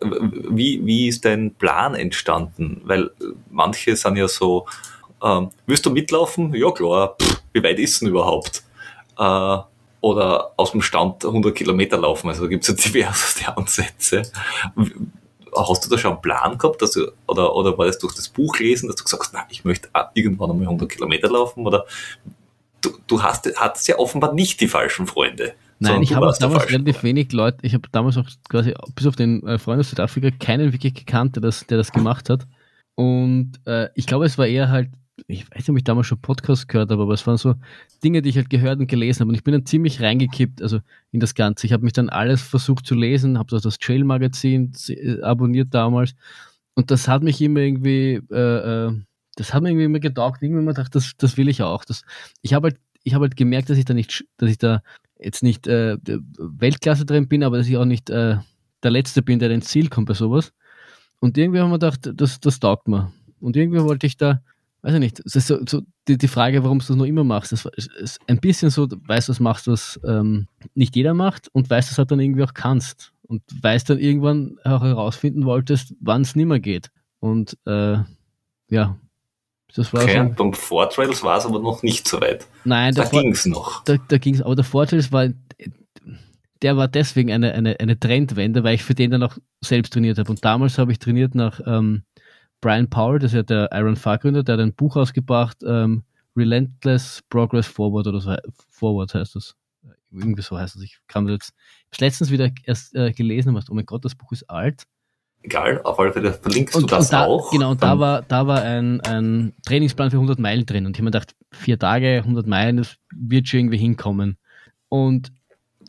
wie, wie ist dein Plan entstanden? Weil manche sind ja so, ähm, willst du mitlaufen? Ja klar, Pff, wie weit ist denn überhaupt? Äh, oder aus dem Stand 100 Kilometer laufen, also da gibt es ja [LAUGHS] diverse Ansätze hast du da schon einen Plan gehabt, dass du, oder, oder war das durch das Buch lesen, dass du gesagt hast, na, ich möchte irgendwann einmal 100 Kilometer laufen, oder du, du hast, hattest ja offenbar nicht die falschen Freunde. Nein, ich habe damals relativ wenig Leute, ich habe damals auch quasi, bis auf den äh, Freund aus Südafrika, keinen wirklich gekannt, der das, der das gemacht hat. Und äh, ich glaube, es war eher halt ich weiß nicht, ob ich damals schon Podcast gehört habe, aber es waren so Dinge, die ich halt gehört und gelesen habe. Und ich bin dann ziemlich reingekippt, also in das Ganze. Ich habe mich dann alles versucht zu lesen, habe das Trail-Magazin äh, abonniert damals. Und das hat mich immer irgendwie, äh, äh, das hat mir irgendwie immer getaugt. Irgendwie immer gedacht, das, das will ich auch. Das, ich habe halt, ich habe halt gemerkt, dass ich da nicht, dass ich da jetzt nicht äh, Weltklasse drin bin, aber dass ich auch nicht äh, der Letzte bin, der ins Ziel kommt bei sowas. Und irgendwie haben wir gedacht, das, das taugt mir. Und irgendwie wollte ich da, weiß ich nicht, es ist so, so die, die Frage, warum du das noch immer machst. Das ist ein bisschen so, weißt du, was machst, was ähm, nicht jeder macht und weißt, dass du halt dann irgendwie auch kannst. Und weißt dann irgendwann auch herausfinden wolltest, wann es nicht mehr geht. Und äh, ja, Das war okay, so, beim Vortrails war es aber noch nicht so weit. nein, Da ging es noch. da, da ging es, aber der Vorteil war, der war deswegen eine, eine, eine Trendwende, weil ich für den dann auch selbst trainiert habe. Und damals habe ich trainiert nach ähm, Brian Powell, das ist ja der Iron Far Gründer, der hat ein Buch ausgebracht, ähm, Relentless Progress Forward oder so, Forward heißt das. Irgendwie so heißt das. Ich kann das jetzt, ich letztens wieder erst äh, gelesen und dachte, oh mein Gott, das Buch ist alt. Egal, auf alle Fälle verlinkst Und, du das da, auch. genau, und da war, da war ein, ein Trainingsplan für 100 Meilen drin. Und ich habe mir gedacht, vier Tage, 100 Meilen, das wird schon irgendwie hinkommen. Und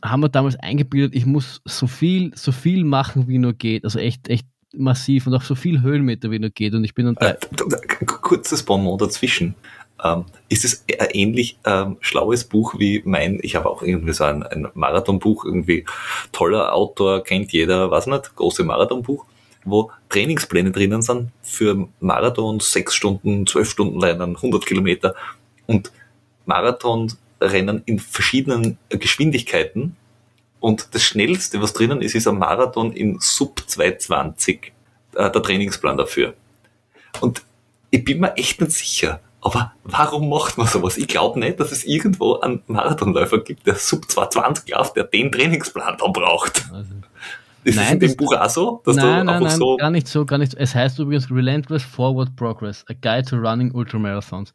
haben wir damals eingebildet, ich muss so viel, so viel machen, wie nur geht. Also echt, echt massiv und auch so viel Höhenmeter, wie nur geht. Und ich bin dann da, Äh, d- [LAUGHS] d- kurzes Bonbon dazwischen. Ähm, ist es ein ähnlich ähm, schlaues Buch wie mein, ich habe auch irgendwie so ein, ein Marathonbuch, irgendwie toller Autor, kennt jeder, was nicht, große Marathonbuch, wo Trainingspläne drinnen sind für Marathon, sechs Stunden, zwölf Stunden Rennen, 100 Kilometer und Marathonrennen in verschiedenen Geschwindigkeiten. Und das Schnellste, was drinnen ist, ist ein Marathon in Sub 220, äh, der Trainingsplan dafür. Und ich bin mir echt nicht sicher, aber warum macht man sowas? Ich glaube nicht, dass es irgendwo einen Marathonläufer gibt, der Sub 220 läuft, der den Trainingsplan dann braucht. also, Ist Nein, das in dem Buch auch so? Dass nein, du nein, einfach nein, so, gar nicht so, gar nicht so. Es heißt übrigens Relentless Forward Progress, a Guide to Running Ultramarathons.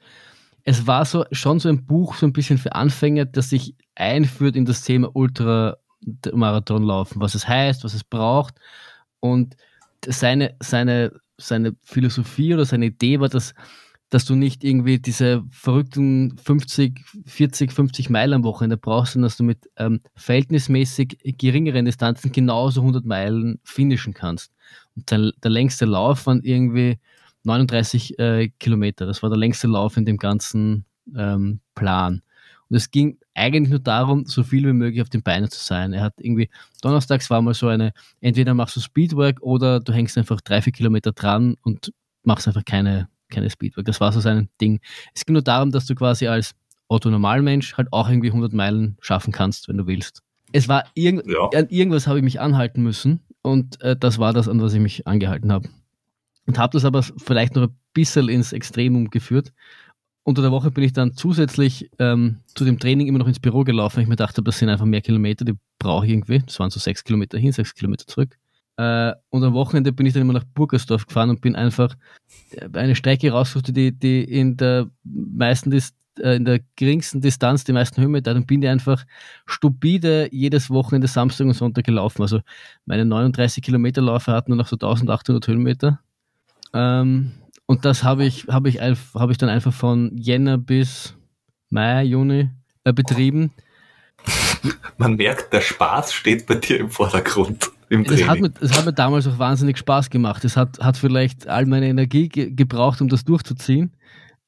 Es war so schon so ein Buch, so ein bisschen für Anfänger, das sich einführt in das Thema Ultramarathonlaufen, was es heißt, was es braucht. Und seine, seine, seine Philosophie oder seine Idee war, dass, dass du nicht irgendwie diese verrückten 50, 40, 50 Meilen am Wochenende brauchst, sondern dass du mit ähm, verhältnismäßig geringeren Distanzen genauso 100 Meilen finishen kannst. Und der, der längste Lauf waren irgendwie 39 äh, Kilometer. Das war der längste Lauf in dem ganzen ähm, Plan. Und es ging eigentlich nur darum, so viel wie möglich auf den Beinen zu sein. Er hat irgendwie, donnerstags war mal so eine, entweder machst du Speedwork oder du hängst einfach drei, vier Kilometer dran und machst einfach keine, keine Speedwork. Das war so sein Ding. Es ging nur darum, dass du quasi als Otto-Normalmensch halt auch irgendwie 100 Meilen schaffen kannst, wenn du willst. Es war irgend, Ja. an irgendwas habe ich mich anhalten müssen und äh, das war das, an was ich mich angehalten habe. Und habe das aber vielleicht noch ein bisschen ins Extremum geführt. Unter der Woche bin ich dann zusätzlich ähm, zu dem Training immer noch ins Büro gelaufen, weil ich mir dachte, das sind einfach mehr Kilometer, die brauche ich irgendwie. Das waren so sechs Kilometer hin, sechs Kilometer zurück. Äh, und am Wochenende bin ich dann immer nach Burgersdorf gefahren und bin einfach äh, eine Strecke rausgesucht, die, die in der meisten Dis äh, in der geringsten Distanz die meisten Höhenmeter hat und bin die einfach stupide jedes Wochenende Samstag und Sonntag gelaufen. Also meine 39 Kilometer Läufe hatten nur noch so 1800 Höhenmeter. Ähm, und das habe ich, habe ich, habe ich dann einfach von Jänner bis Mai, Juni äh, betrieben. man merkt, der Spaß steht bei dir im Vordergrund im Das hat, mir, das hat mir damals auch wahnsinnig Spaß gemacht. Es hat, hat vielleicht all meine Energie ge gebraucht, um das durchzuziehen.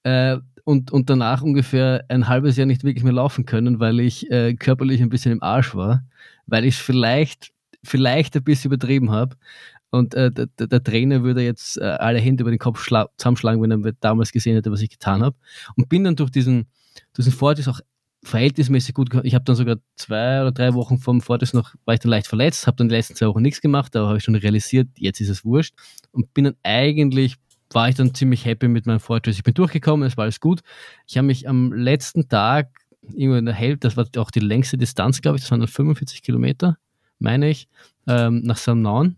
Äh, und, und danach ungefähr ein halbes Jahr nicht wirklich mehr laufen können, weil ich äh, körperlich ein bisschen im Arsch war, weil ich es vielleicht, vielleicht ein bisschen übertrieben habe. Und äh, der, der Trainer würde jetzt äh, alle Hände über den Kopf schla- zusammenschlagen, wenn er damals gesehen hätte, was ich getan habe. Und bin dann durch diesen, diesen Fortis auch verhältnismäßig gut. Ich habe dann sogar zwei oder drei Wochen vom Fortis noch, war ich dann leicht verletzt, habe dann die letzten zwei Wochen nichts gemacht, aber habe ich schon realisiert, jetzt ist es wurscht. Und bin dann eigentlich, war ich dann ziemlich happy mit meinem Fortis. Ich bin durchgekommen, es war alles gut. Ich habe mich am letzten Tag, irgendwo in der Hälfte, das war auch die längste Distanz, glaube ich, das waren dann 45 Kilometer, meine ich, ähm, nach Samnaun.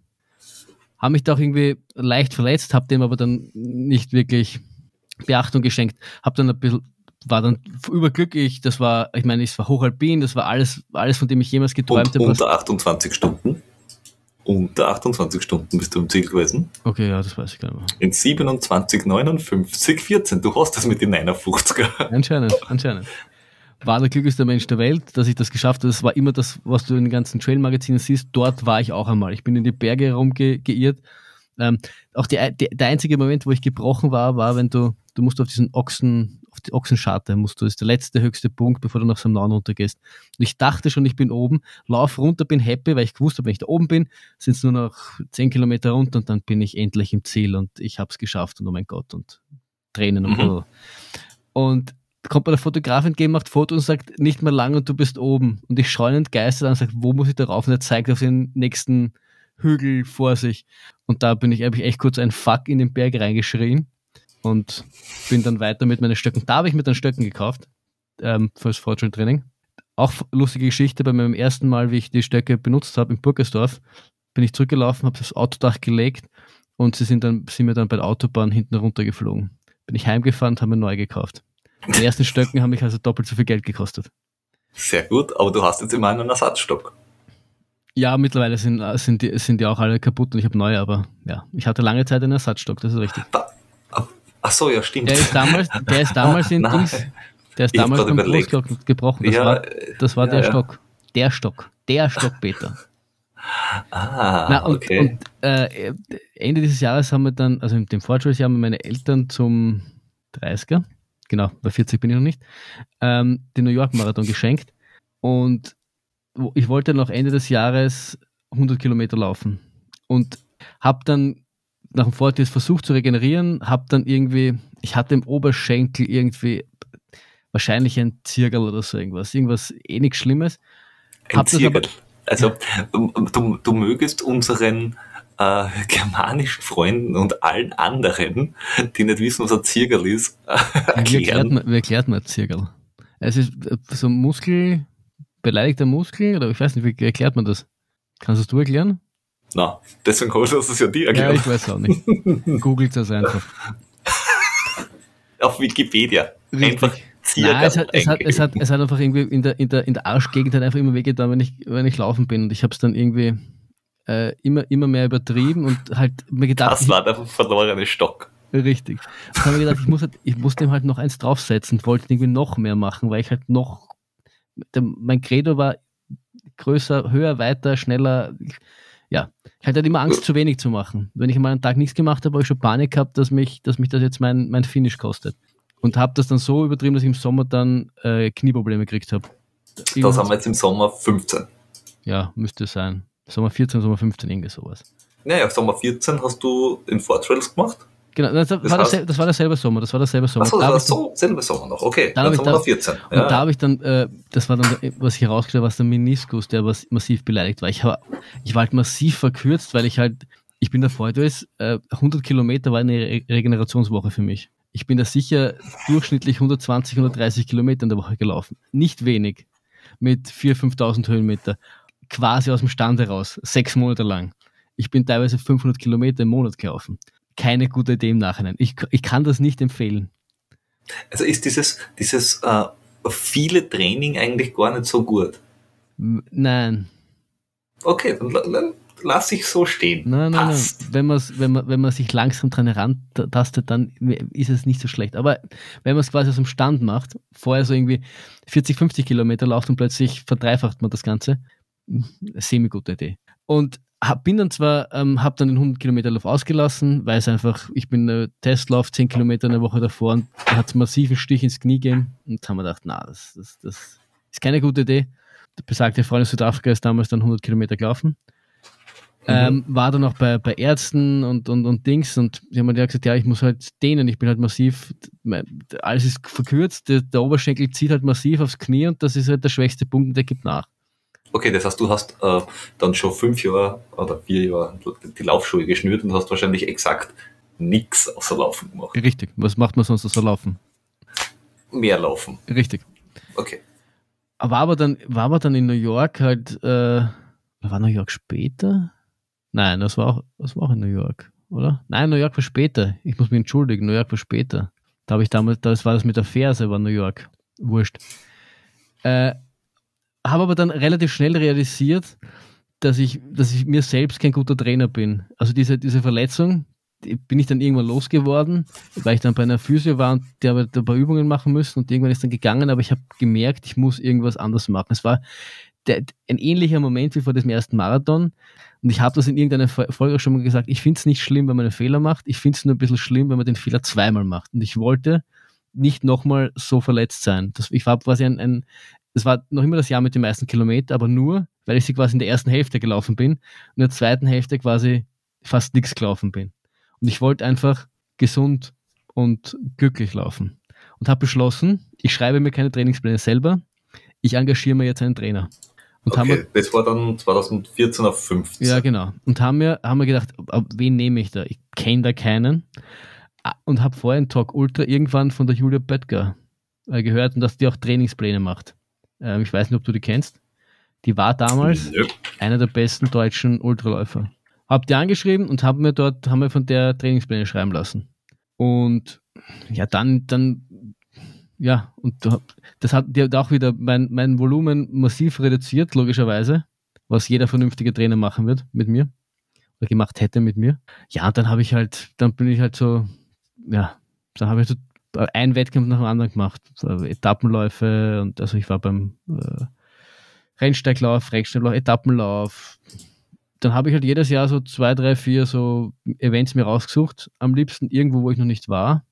Habe mich da auch irgendwie leicht verletzt, habe dem aber dann nicht wirklich Beachtung geschenkt. Habe dann ein bisschen, war dann überglücklich, das war, ich meine, es war hochalpin, das war alles, alles, von dem ich jemals geträumt habe. unter 28 Stunden. Unter 28 Stunden bist du im Ziel gewesen. Okay, ja, das weiß ich gar nicht mehr. In 27, 59, 14. Du hast das mit den 59er. Anscheinend, anscheinend. War der glücklichste Mensch der Welt, dass ich das geschafft habe. Das war immer das, was du in den ganzen Trail-Magazinen siehst. Dort war ich auch einmal. Ich bin in die Berge herumgeirrt. Ähm, auch die, die, der einzige Moment, wo ich gebrochen war, war, wenn du, du musst auf diesen Ochsen, auf die Ochsenscharte musst du, das ist der letzte höchste Punkt, bevor du nach Samnaun runtergehst. Und ich dachte schon, ich bin oben, lauf runter, bin happy, weil ich gewusst habe, wenn ich da oben bin, sind es nur noch 10 Kilometer runter und dann bin ich endlich im Ziel und ich habe es geschafft und oh mein Gott und Tränen und Mhm. so. Und kommt mir der Fotograf entgegen, macht Foto und sagt, nicht mehr lang und du bist oben. Und ich schaue ihn entgeistert an und sage, wo muss ich da rauf? Und er zeigt auf den nächsten Hügel vor sich. Und da bin ich, habe ich echt kurz ein Fuck in den Berg reingeschrien. und bin dann weiter mit meinen Stöcken. Da habe ich mir dann Stöcken gekauft ähm, fürs Fortune Training. Auch lustige Geschichte, bei meinem ersten Mal, wie ich die Stöcke benutzt habe in Burgersdorf, bin ich zurückgelaufen, habe das Autodach gelegt und sie sind, dann, sind mir dann bei der Autobahn hinten runtergeflogen. Bin ich heimgefahren und habe mir neu gekauft. Die ersten Stöcken haben mich also doppelt so viel Geld gekostet. Sehr gut, aber du hast jetzt immer einen Ersatzstock. Ja, mittlerweile sind, sind, die, sind die auch alle kaputt und ich habe neue, aber ja, ich hatte lange Zeit einen Ersatzstock, das ist richtig. Da, ach so, ja, stimmt. Der ist damals, der ist damals [LAUGHS] in Dings, der ist damals beim Großstock gebrochen. Das Ja, war, das war ja, der ja. Stock. Der Stock. Der Stock Peter. Ah, Na, und, okay. und äh, Ende dieses Jahres haben wir dann, also in dem Vorschuljahr haben wir meine Eltern zum 30er, genau, bei 40 bin ich noch nicht, ähm, den New York Marathon geschenkt. Und ich wollte noch Ende des Jahres 100 Kilometer laufen. Und habe dann nach dem Vortest versucht zu regenerieren, habe dann irgendwie, ich hatte im Oberschenkel irgendwie wahrscheinlich ein Zirkel oder so irgendwas, irgendwas eh nichts Schlimmes. Ein hab Zirkel. Also, du, du mögest unseren äh, germanischen Freunden und allen anderen, die nicht wissen, was ein Zirkel ist, äh, [LAUGHS] Wie erklärt erklären. man, wie erklärt man Zirkel? Es ist äh, so ein Muskel, beleidigter Muskel, oder ich weiß nicht, wie erklärt man das? Kannst du es du erklären? Na, deswegen habe ich das ja dir Ja, erklärt. ich weiß auch nicht. [LAUGHS] Googelt das einfach. Auf Wikipedia. Richtig. Einfach Zirkel. Nein, es hat, es, hat, es, hat, es hat einfach irgendwie in der, in der, in der Arschgegend einfach immer wehgetan, wenn ich, wenn ich laufen bin. Und ich habe es dann irgendwie äh, immer, immer mehr übertrieben und halt mir gedacht, das war der verlorene Stock. ich, richtig. Und habe mir gedacht, ich muss, halt, ich muss dem halt noch eins draufsetzen und wollte irgendwie noch mehr machen, weil ich halt noch, der, mein Credo war größer, höher, weiter, schneller. Ja, ich hatte halt immer Angst, zu wenig zu machen. Wenn ich mal einen Tag nichts gemacht habe, habe ich schon Panik gehabt, dass mich, dass mich das jetzt mein, mein Finish kostet. Und habe das dann so übertrieben, dass ich im Sommer dann äh, Knieprobleme gekriegt habe. Das haben wir jetzt im Sommer 15. Ja, müsste sein. Sommer 14, Sommer 15, irgendwie sowas. Naja, Sommer 14 hast du in Fortrails gemacht. Genau, das, das, war, heißt- das, das war derselbe Sommer, das war derselbe Sommer. Achso, Da das hab war so, selbe Sommer noch. Okay, Dann ich dann- noch 14. Und da habe ich dann, äh, das war dann, was ich herausgestellt habe, was der Meniskus, der was massiv beleidigt war. Ich, hab, ich war halt massiv verkürzt, weil ich halt, ich bin davor, du weißt, äh, 100 Kilometer war eine Re Regenerationswoche für mich. Ich bin da sicher durchschnittlich 120, 130 Kilometer in der Woche gelaufen. Nicht wenig. Mit 4.000, 5.000 Höhenmeter. Quasi aus dem Stand heraus. Sechs Monate lang. Ich bin teilweise 500 Kilometer im Monat gelaufen. Keine gute Idee im Nachhinein. Ich, ich kann das nicht empfehlen. Also ist dieses, dieses äh, viele Training eigentlich gar nicht so gut. Nein, Okay, dann, la- la- lass ich so stehen. Nein, nein, Passt. nein. Wenn, man's, wenn, man, wenn man sich langsam dran herantastet, dann ist es nicht so schlecht. Aber wenn man es quasi aus dem Stand macht, vorher so irgendwie 40, 50 Kilometer läuft und plötzlich verdreifacht man das Ganze, semi-gute Idee. Und hab, bin dann zwar, ähm, habe dann den 100 Kilometer Lauf ausgelassen, weil es einfach, ich bin äh, Testlauf 10 Kilometer eine Woche davor und da hat es massiven Stich ins Knie gegeben und haben wir gedacht, na, das, das, das ist keine gute Idee. Der besagte Freund aus Südafrika ist damals dann 100 Kilometer gelaufen. Ähm, war dann auch bei, bei Ärzten und, und, und Dings und die haben mir gesagt, ja, ich muss halt dehnen, ich bin halt massiv, alles ist verkürzt, der, der Oberschenkel zieht halt massiv aufs Knie und das ist halt der schwächste Punkt und der gibt nach. Okay, das heißt, du hast äh, dann schon fünf Jahre oder vier Jahre die Laufschuhe geschnürt und hast wahrscheinlich exakt nichts außer Laufen gemacht. Richtig, was macht man sonst außer laufen? Mehr Laufen. Richtig. Okay. War aber dann, war aber dann in New York halt, äh, war New York später? Nein, das war auch, das war auch in New York, oder? Nein, New York war später. Ich muss mich entschuldigen, New York war später. Da habe ich damals, das war das mit der Ferse, war New York. Wurscht. Äh, habe aber dann relativ schnell realisiert, dass ich, dass ich mir selbst kein guter Trainer bin. Also diese, diese Verletzung, die bin ich dann irgendwann losgeworden, weil ich dann bei einer Physio war und der hat ein paar Übungen machen müssen und irgendwann ist dann gegangen, aber ich habe gemerkt, ich muss irgendwas anders machen. Es war der, ein ähnlicher Moment wie vor diesem ersten Marathon. Und ich habe das in irgendeiner Fol- Folge schon mal gesagt, ich finde es nicht schlimm, wenn man einen Fehler macht. Ich finde es nur ein bisschen schlimm, wenn man den Fehler zweimal macht. Und ich wollte nicht nochmal so verletzt sein. Das, ich war quasi ein, ein, das war noch immer das Jahr mit den meisten Kilometern, aber nur, weil ich sie quasi in der ersten Hälfte gelaufen bin und in der zweiten Hälfte quasi fast nichts gelaufen bin. Und ich wollte einfach gesund und glücklich laufen. Und habe beschlossen, ich schreibe mir keine Trainingspläne selber, ich engagiere mir jetzt einen Trainer. Und haben wir, okay. Das war dann 2014 auf 15. ja, genau. Und haben wir, haben wir gedacht, ab- wen nehme ich da? Ich kenne da keinen. Und habe vorher in Talk Ultra irgendwann von der Julia Böttger äh, gehört und dass die auch Trainingspläne macht. Ähm, ich weiß nicht, ob du die kennst. Die war damals Nö. einer der besten deutschen Ultraläufer. Hab die angeschrieben und haben mir dort, haben wir von der Trainingspläne schreiben lassen. Und ja, dann, dann, ja, und da- das hat, die hat auch wieder mein, mein Volumen massiv reduziert, logischerweise, was jeder vernünftige Trainer machen wird mit mir oder gemacht hätte mit mir. Ja, und dann habe ich halt, dann bin ich halt so, ja, dann habe ich so einen Wettkampf nach dem anderen gemacht. Etappenläufe und also ich war beim äh, Rennsteiglauf, Rennsteiglauf, Etappenlauf. Dann habe ich halt jedes Jahr so zwei, drei, vier so Events mir rausgesucht. Am liebsten irgendwo, wo ich noch nicht war.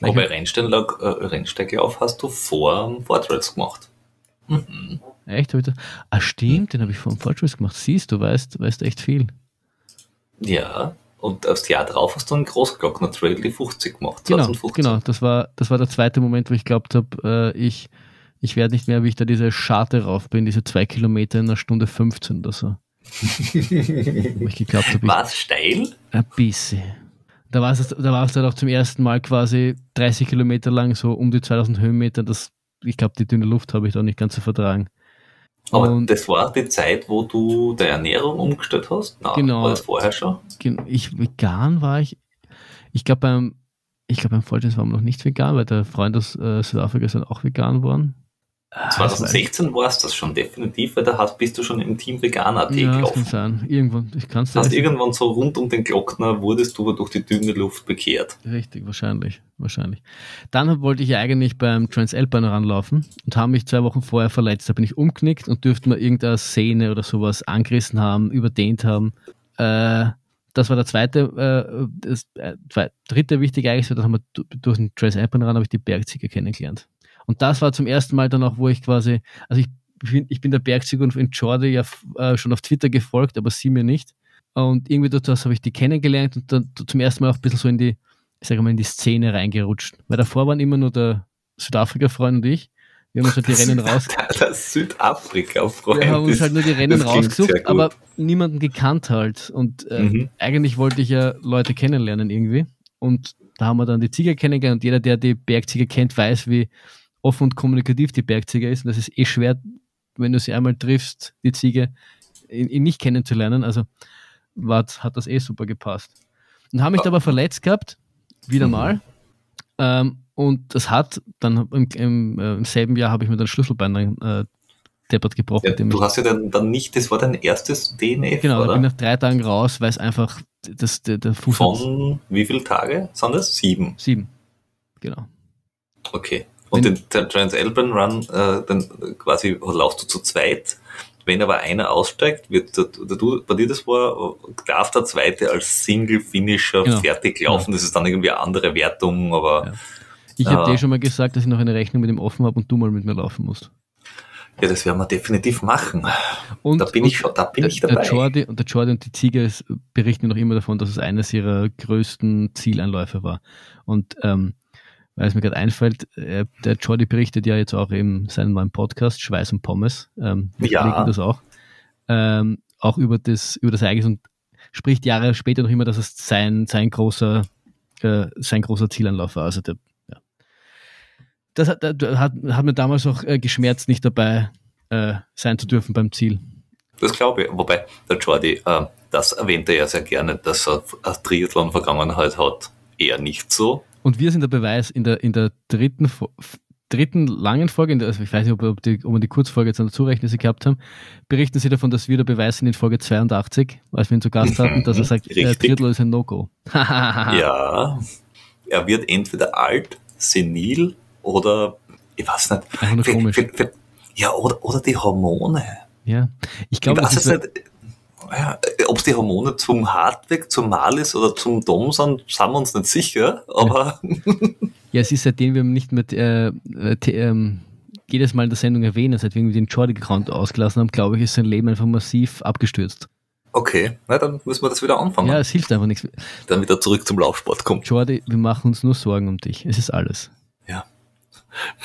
Weil ich Wobei Rennsteiglauf, äh, Rennsteiglauf hast du vor dem Vortrails gemacht. Mhm. Echt? Hab ah, stimmt, den habe ich vom Fortschritt gemacht. Siehst du, weißt, weißt echt viel. Ja, und aufs Jahr drauf hast du einen Großglockner Trail die 50 gemacht. Genau, 2015. genau. Das war, das war der zweite Moment, wo ich glaubt habe, äh, ich, ich werde nicht mehr, wie ich da diese Scharte rauf bin, diese zwei Kilometer in einer Stunde 15 oder so. [LAUGHS] Wo ich geglaubt habe, ich War es steil? Ein bisschen. Da war es da war's dann auch zum ersten Mal quasi 30 Kilometer lang, so um die 2000 Höhenmeter. Das, ich glaube, die dünne Luft habe ich da nicht ganz so vertragen. Aber Und- das war die Zeit, wo du deine Ernährung umgestellt hast? Nein, Genau. war das vorher schon? Ich, vegan war ich, ich glaube beim, ich glaube beim Vollstens waren wir noch nicht vegan, weil der Freund aus äh, Südafrika ist dann auch vegan geworden. Ah, das weiß ich. 2016 war es das schon definitiv, weil da hast, bist du schon im Team Vegan.at Ja, das kann gelaufen. sein. Irgendwann, ich kann es Das heißt, irgendwann so rund um den Glockner wurdest du aber durch die dünne Luft bekehrt. Richtig, wahrscheinlich, wahrscheinlich. Dann wollte ich ja eigentlich beim Transalpine ranlaufen und habe mich zwei Wochen vorher verletzt. Da bin ich umknickt und dürfte mir irgendeine Szene oder sowas angerissen haben, überdehnt haben. Äh, das war der zweite, äh, das äh, dritte wichtige Ereignis, dann haben wir du- durch den Transalpine ran, habe ich die Bergziege kennengelernt. Und das war zum ersten Mal dann auch, wo ich quasi, also ich bin, ich bin der Bergzieger und in Jordi ja äh, schon auf Twitter gefolgt, aber sie mir nicht. Und irgendwie durch das habe ich die kennengelernt und dann zum ersten Mal auch ein bisschen so in die, ich sage mal, in die Szene reingerutscht. Weil davor waren immer nur der Südafrika-Freund und ich. Wir haben uns halt die Rennen raus, [LAUGHS] Das Südafrika-Freund. wir haben uns halt nur die Rennen das rausgesucht, aber niemanden gekannt halt. Und äh, Mhm. eigentlich wollte ich ja Leute kennenlernen irgendwie. Und da haben wir dann die Ziege kennengelernt und jeder, der die Bergziege kennt, weiß, wie offen und kommunikativ die Bergziege ist. Und das ist eh schwer, wenn du sie einmal triffst, die Ziege, ihn, ihn nicht kennenzulernen. Also war, hat das eh super gepasst. Und habe mich aber verletzt gehabt, wieder Mhm. mal. Ähm, und das hat dann im, im, äh, im selben Jahr habe ich mir dann Schlüsselbein dann, äh, deppert gebrochen. Ja, du hast ja dann, dann nicht, das war dein erstes DNF, Genau, da bin oder? ich nach drei Tagen raus, weil es einfach das, der, der Fuß Von wie viele Tage sind das? Sieben. sieben. Genau. Okay. Und den, den Transalpine Run, äh, dann quasi laufst du zu zweit. Wenn aber einer aussteigt, wird der, der, bei dir das war, äh, darf der zweite als Single-Finisher Genau. fertig laufen. Das ist dann irgendwie eine andere Wertung, aber Ja. Ich habe Ja. dir schon mal gesagt, dass ich noch eine Rechnung mit ihm offen habe und du mal mit mir laufen musst. ja, das werden wir definitiv machen. Und, da bin und ich schon, da bin der, ich dabei. Der Jordi, und der Jordi und die Ziege ist- berichten noch immer davon, dass es eines ihrer größten Zielanläufe war. Und ähm, weil es mir gerade einfällt, äh, der Jordi berichtet ja jetzt auch in seinem neuen Podcast Schweiß und Pommes. Ähm, Ja. verlinken das auch. Ähm, auch über das, über das Ereignis und spricht Jahre später noch immer, dass es sein, sein großer, äh, sein großer Zielanlauf war. Also der, ja. Das hat, hat, hat mir damals auch äh, geschmerzt, nicht dabei äh, sein zu dürfen beim Ziel. Das glaube ich. Wobei der Jordi, äh, das erwähnt er ja sehr gerne, dass er Triathlon-Vergangenheit hat. Eher nicht so. Und wir sind der Beweis in der, in der dritten, dritten langen Folge, der, also ich weiß nicht, ob, ob, die, ob wir die Kurzfolge jetzt rechnen, die sie gehabt haben, berichten sie davon, dass wir der Beweis sind in Folge 82, als wir ihn zu Gast hatten, dass er sagt, äh. Triathlon ist ein No-Go. [LAUGHS] Ja. Er wird entweder alt, senil oder ich weiß nicht. Einfach nur komisch. Ja, oder, oder die Hormone. Ja, ich Ich glaube, weiß das jetzt ist, nicht, ja, ob es die Hormone zum Hartweg, zum Malis oder zum Dom sind, sind wir uns nicht sicher, aber [LAUGHS] ja, es ist seitdem wir nicht mit äh, äh, ähm, jedes Mal in der Sendung erwähnen, seitdem wir den Jordi-Account ausgelassen haben, glaube ich, ist sein Leben einfach massiv abgestürzt. okay, na, dann müssen wir das wieder anfangen, Ja, es hilft einfach nichts. damit er zurück zum Laufsport kommt. Jordi, wir machen uns nur Sorgen um dich. Es ist alles.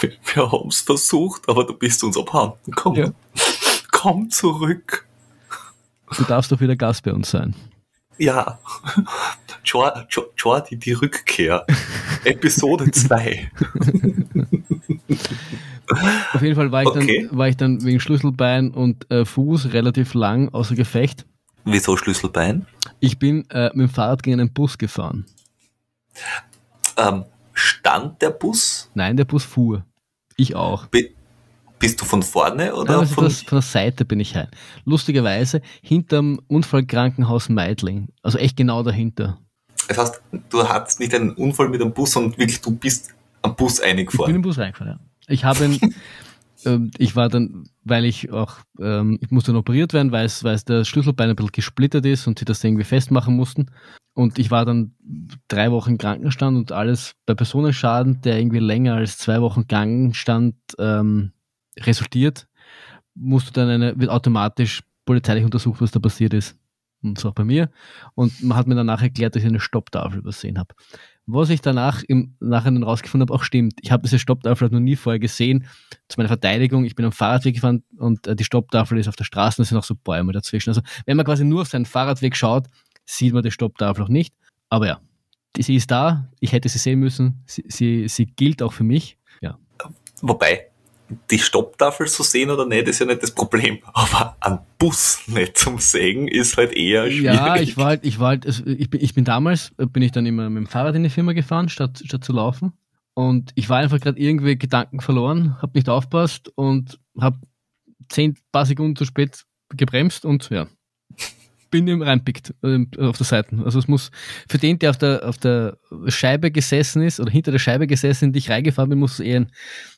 Wir, wir haben es versucht, aber du bist uns abhanden. Komm, Ja. komm zurück. Du darfst doch wieder Gast bei uns sein. Ja. Jordi, die Rückkehr. Episode 2. [LAUGHS] Auf jeden Fall war ich, okay. dann, war ich dann wegen Schlüsselbein und äh, Fuß relativ lang außer Gefecht. Wieso Schlüsselbein? Ich bin äh, mit dem Fahrrad gegen einen Bus gefahren. Ähm, stand der Bus? Nein, der Bus fuhr. Ich auch. Be bist du von vorne oder Nein, von, von der Seite bin ich heim. Lustigerweise hinterm Unfallkrankenhaus Meidling. Also echt genau dahinter. Das heißt, du hattest nicht einen Unfall mit dem Bus, sondern wirklich du bist am Bus eingefahren. Ich bin im Bus reingefahren, ja. Ich habe ihn, [LAUGHS] ähm, ich war dann, weil ich auch, ähm, ich musste dann operiert werden, weil es, weil es der Schlüsselbein ein bisschen gesplittert ist und sie das irgendwie festmachen mussten. Und ich war dann drei Wochen im Krankenstand und alles bei Personenschaden, der irgendwie länger als zwei Wochen Krankenstand ähm, resultiert, musst du dann eine, wird automatisch polizeilich untersucht, was da passiert ist. Und so auch bei mir. Und man hat mir danach erklärt, dass ich eine Stopptafel übersehen habe. Was ich danach im Nachhinein rausgefunden habe, auch stimmt. Ich habe diese Stopptafel noch nie vorher gesehen. Zu meiner Verteidigung, ich bin am Fahrradweg gefahren und äh, die Stopptafel ist auf der Straße, da sind auch so Bäume dazwischen. Also wenn man quasi nur auf seinen Fahrradweg schaut, sieht man die Stopptafel auch nicht. Aber ja, sie ist da, ich hätte sie sehen müssen, sie, sie, sie gilt auch für mich. Ja. Wobei, die Stopptafel zu sehen oder nicht, ist ja nicht das Problem. Aber ein Bus nicht zum Sehen ist halt eher schwierig. Ja, ich war halt, ich war halt, also ich bin, ich bin damals, bin ich dann immer mit dem Fahrrad in die Firma gefahren, statt, statt zu laufen. Und ich war einfach gerade irgendwie Gedanken verloren, habe nicht aufpasst und habe zehn paar Sekunden zu spät gebremst und ja, bin ihm reinpickt äh, auf der Seite. Also es muss für den, der auf der auf der Scheibe gesessen ist oder hinter der Scheibe gesessen, in die ich reingefahren bin, muss es eher ein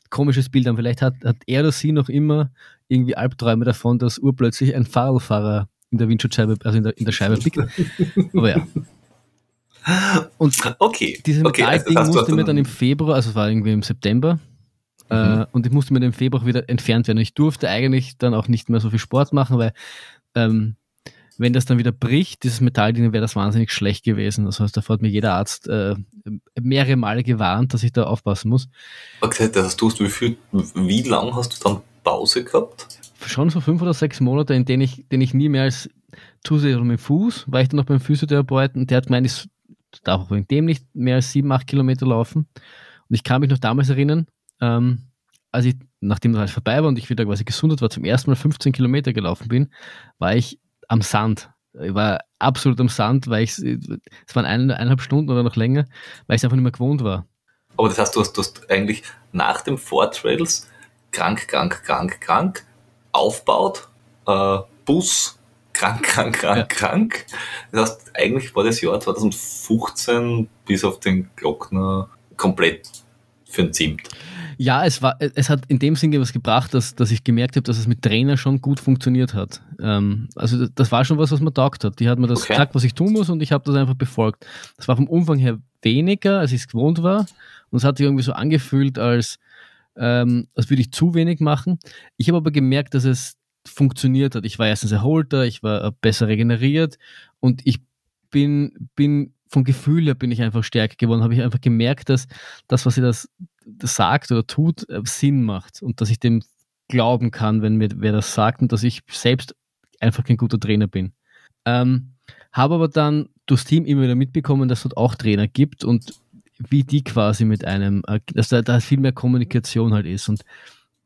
komisches Bild haben. Vielleicht hat, hat er oder sie noch immer irgendwie Albträume davon, dass urplötzlich ein Fahrradfahrer in der Windschutzscheibe, also in der, in der Scheibe pickt. Aber ja. Und okay. dieses Metallding okay, musste mir dann im Februar, also es war irgendwie im September, äh, mhm. äh, und ich musste mir im Februar wieder entfernt werden. Ich durfte eigentlich dann auch nicht mehr so viel Sport machen, weil ähm, wenn das dann wieder bricht, dieses Metallding, wäre das wahnsinnig schlecht gewesen. Das heißt, davor hat mir jeder Arzt äh, mehrere Male gewarnt, dass ich da aufpassen muss. Okay, das heißt, du hast wie viel, wie lange hast du dann Pause gehabt? Schon so fünf oder sechs Monate, in denen ich, denen ich nie mehr als zusätzlich mit dem Fuß, war ich dann noch beim Physiotherapeuten und der hat gemeint, ich darf auch wegen dem nicht mehr als sieben, acht Kilometer laufen. Und ich kann mich noch damals erinnern, ähm, als ich, nachdem das alles vorbei war und ich wieder quasi gesundet war, zum ersten Mal 15 Kilometer gelaufen bin, war ich am Sand. Ich war absolut am Sand, weil ich, es waren eine, eineinhalb Stunden oder noch länger, weil ich es einfach nicht mehr gewohnt war. Aber das heißt, du hast, du hast eigentlich nach dem Vortrails krank, krank, krank, krank aufbaut, äh, Bus, krank, krank, krank, ja. krank. Das heißt, eigentlich war das Jahr 2015 bis auf den Glockner komplett für ein Zimt. Ja, es war, es hat in dem Sinne was gebracht, dass, dass ich gemerkt habe, dass es mit Trainer schon gut funktioniert hat. Ähm, also das war schon was, was mir taugt hat. Die hat mir das okay. gesagt, was ich tun muss und ich habe das einfach befolgt. Das war vom Umfang her weniger, als ich es gewohnt war. Und es hat sich irgendwie so angefühlt, als, ähm, als würde ich zu wenig machen. Ich habe aber gemerkt, dass es funktioniert hat. Ich war erstens erholter, ich war besser regeneriert und ich bin, bin vom Gefühl her bin ich einfach stärker geworden, habe ich einfach gemerkt, dass das, was das, das sagt oder tut, äh, Sinn macht und dass ich dem glauben kann, wenn mir wer das sagt und dass ich selbst einfach kein guter Trainer bin. Ähm, habe aber dann durchs Team immer wieder mitbekommen, dass es dort auch Trainer gibt und wie die quasi mit einem, äh, dass da, da viel mehr Kommunikation halt ist und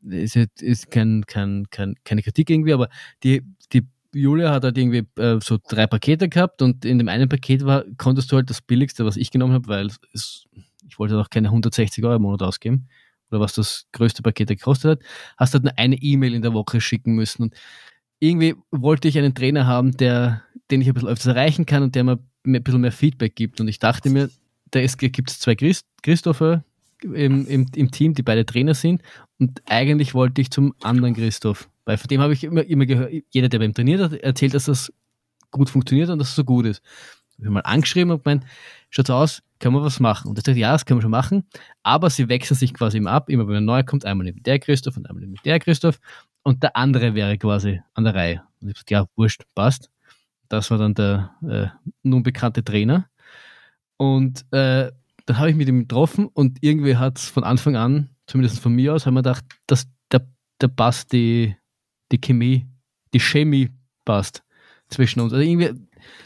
ist, ist kein, kein, kein, keine Kritik irgendwie, aber die, die Julia hat halt irgendwie äh, so drei Pakete gehabt und in dem einen Paket war, konntest du halt das billigste, was ich genommen habe, weil es, ich wollte noch keine 160 Euro im Monat ausgeben oder was das größte Paket gekostet hat, hast halt nur eine E-Mail in der Woche schicken müssen. Und irgendwie wollte ich einen Trainer haben, der, den ich ein bisschen öfters erreichen kann und der mir ein bisschen mehr Feedback gibt. Und ich dachte mir, da gibt es zwei Christ Christopher im, im, im Team, die beide Trainer sind. Und eigentlich wollte ich zum anderen Christoph weil von dem habe ich immer, immer gehört, jeder, der beim trainiert hat, erzählt, dass das gut funktioniert und dass es so gut ist. Ich habe mal angeschrieben und gemeint, schaut aus, können wir was machen? Und er sagt, ja, das können wir schon machen, aber sie wechseln sich quasi immer ab, immer wenn ein neuer kommt, einmal mit der Christoph und einmal mit der Christoph und der andere wäre quasi an der Reihe. Und ich habe gesagt, ja, wurscht, passt. Das war dann der äh, nun bekannte Trainer. Und äh, dann habe ich mit ihm getroffen und irgendwie hat es von Anfang an, zumindest von mir aus, haben wir gedacht, dass der, der passt die, die Chemie, die Chemie passt zwischen uns. Also irgendwie,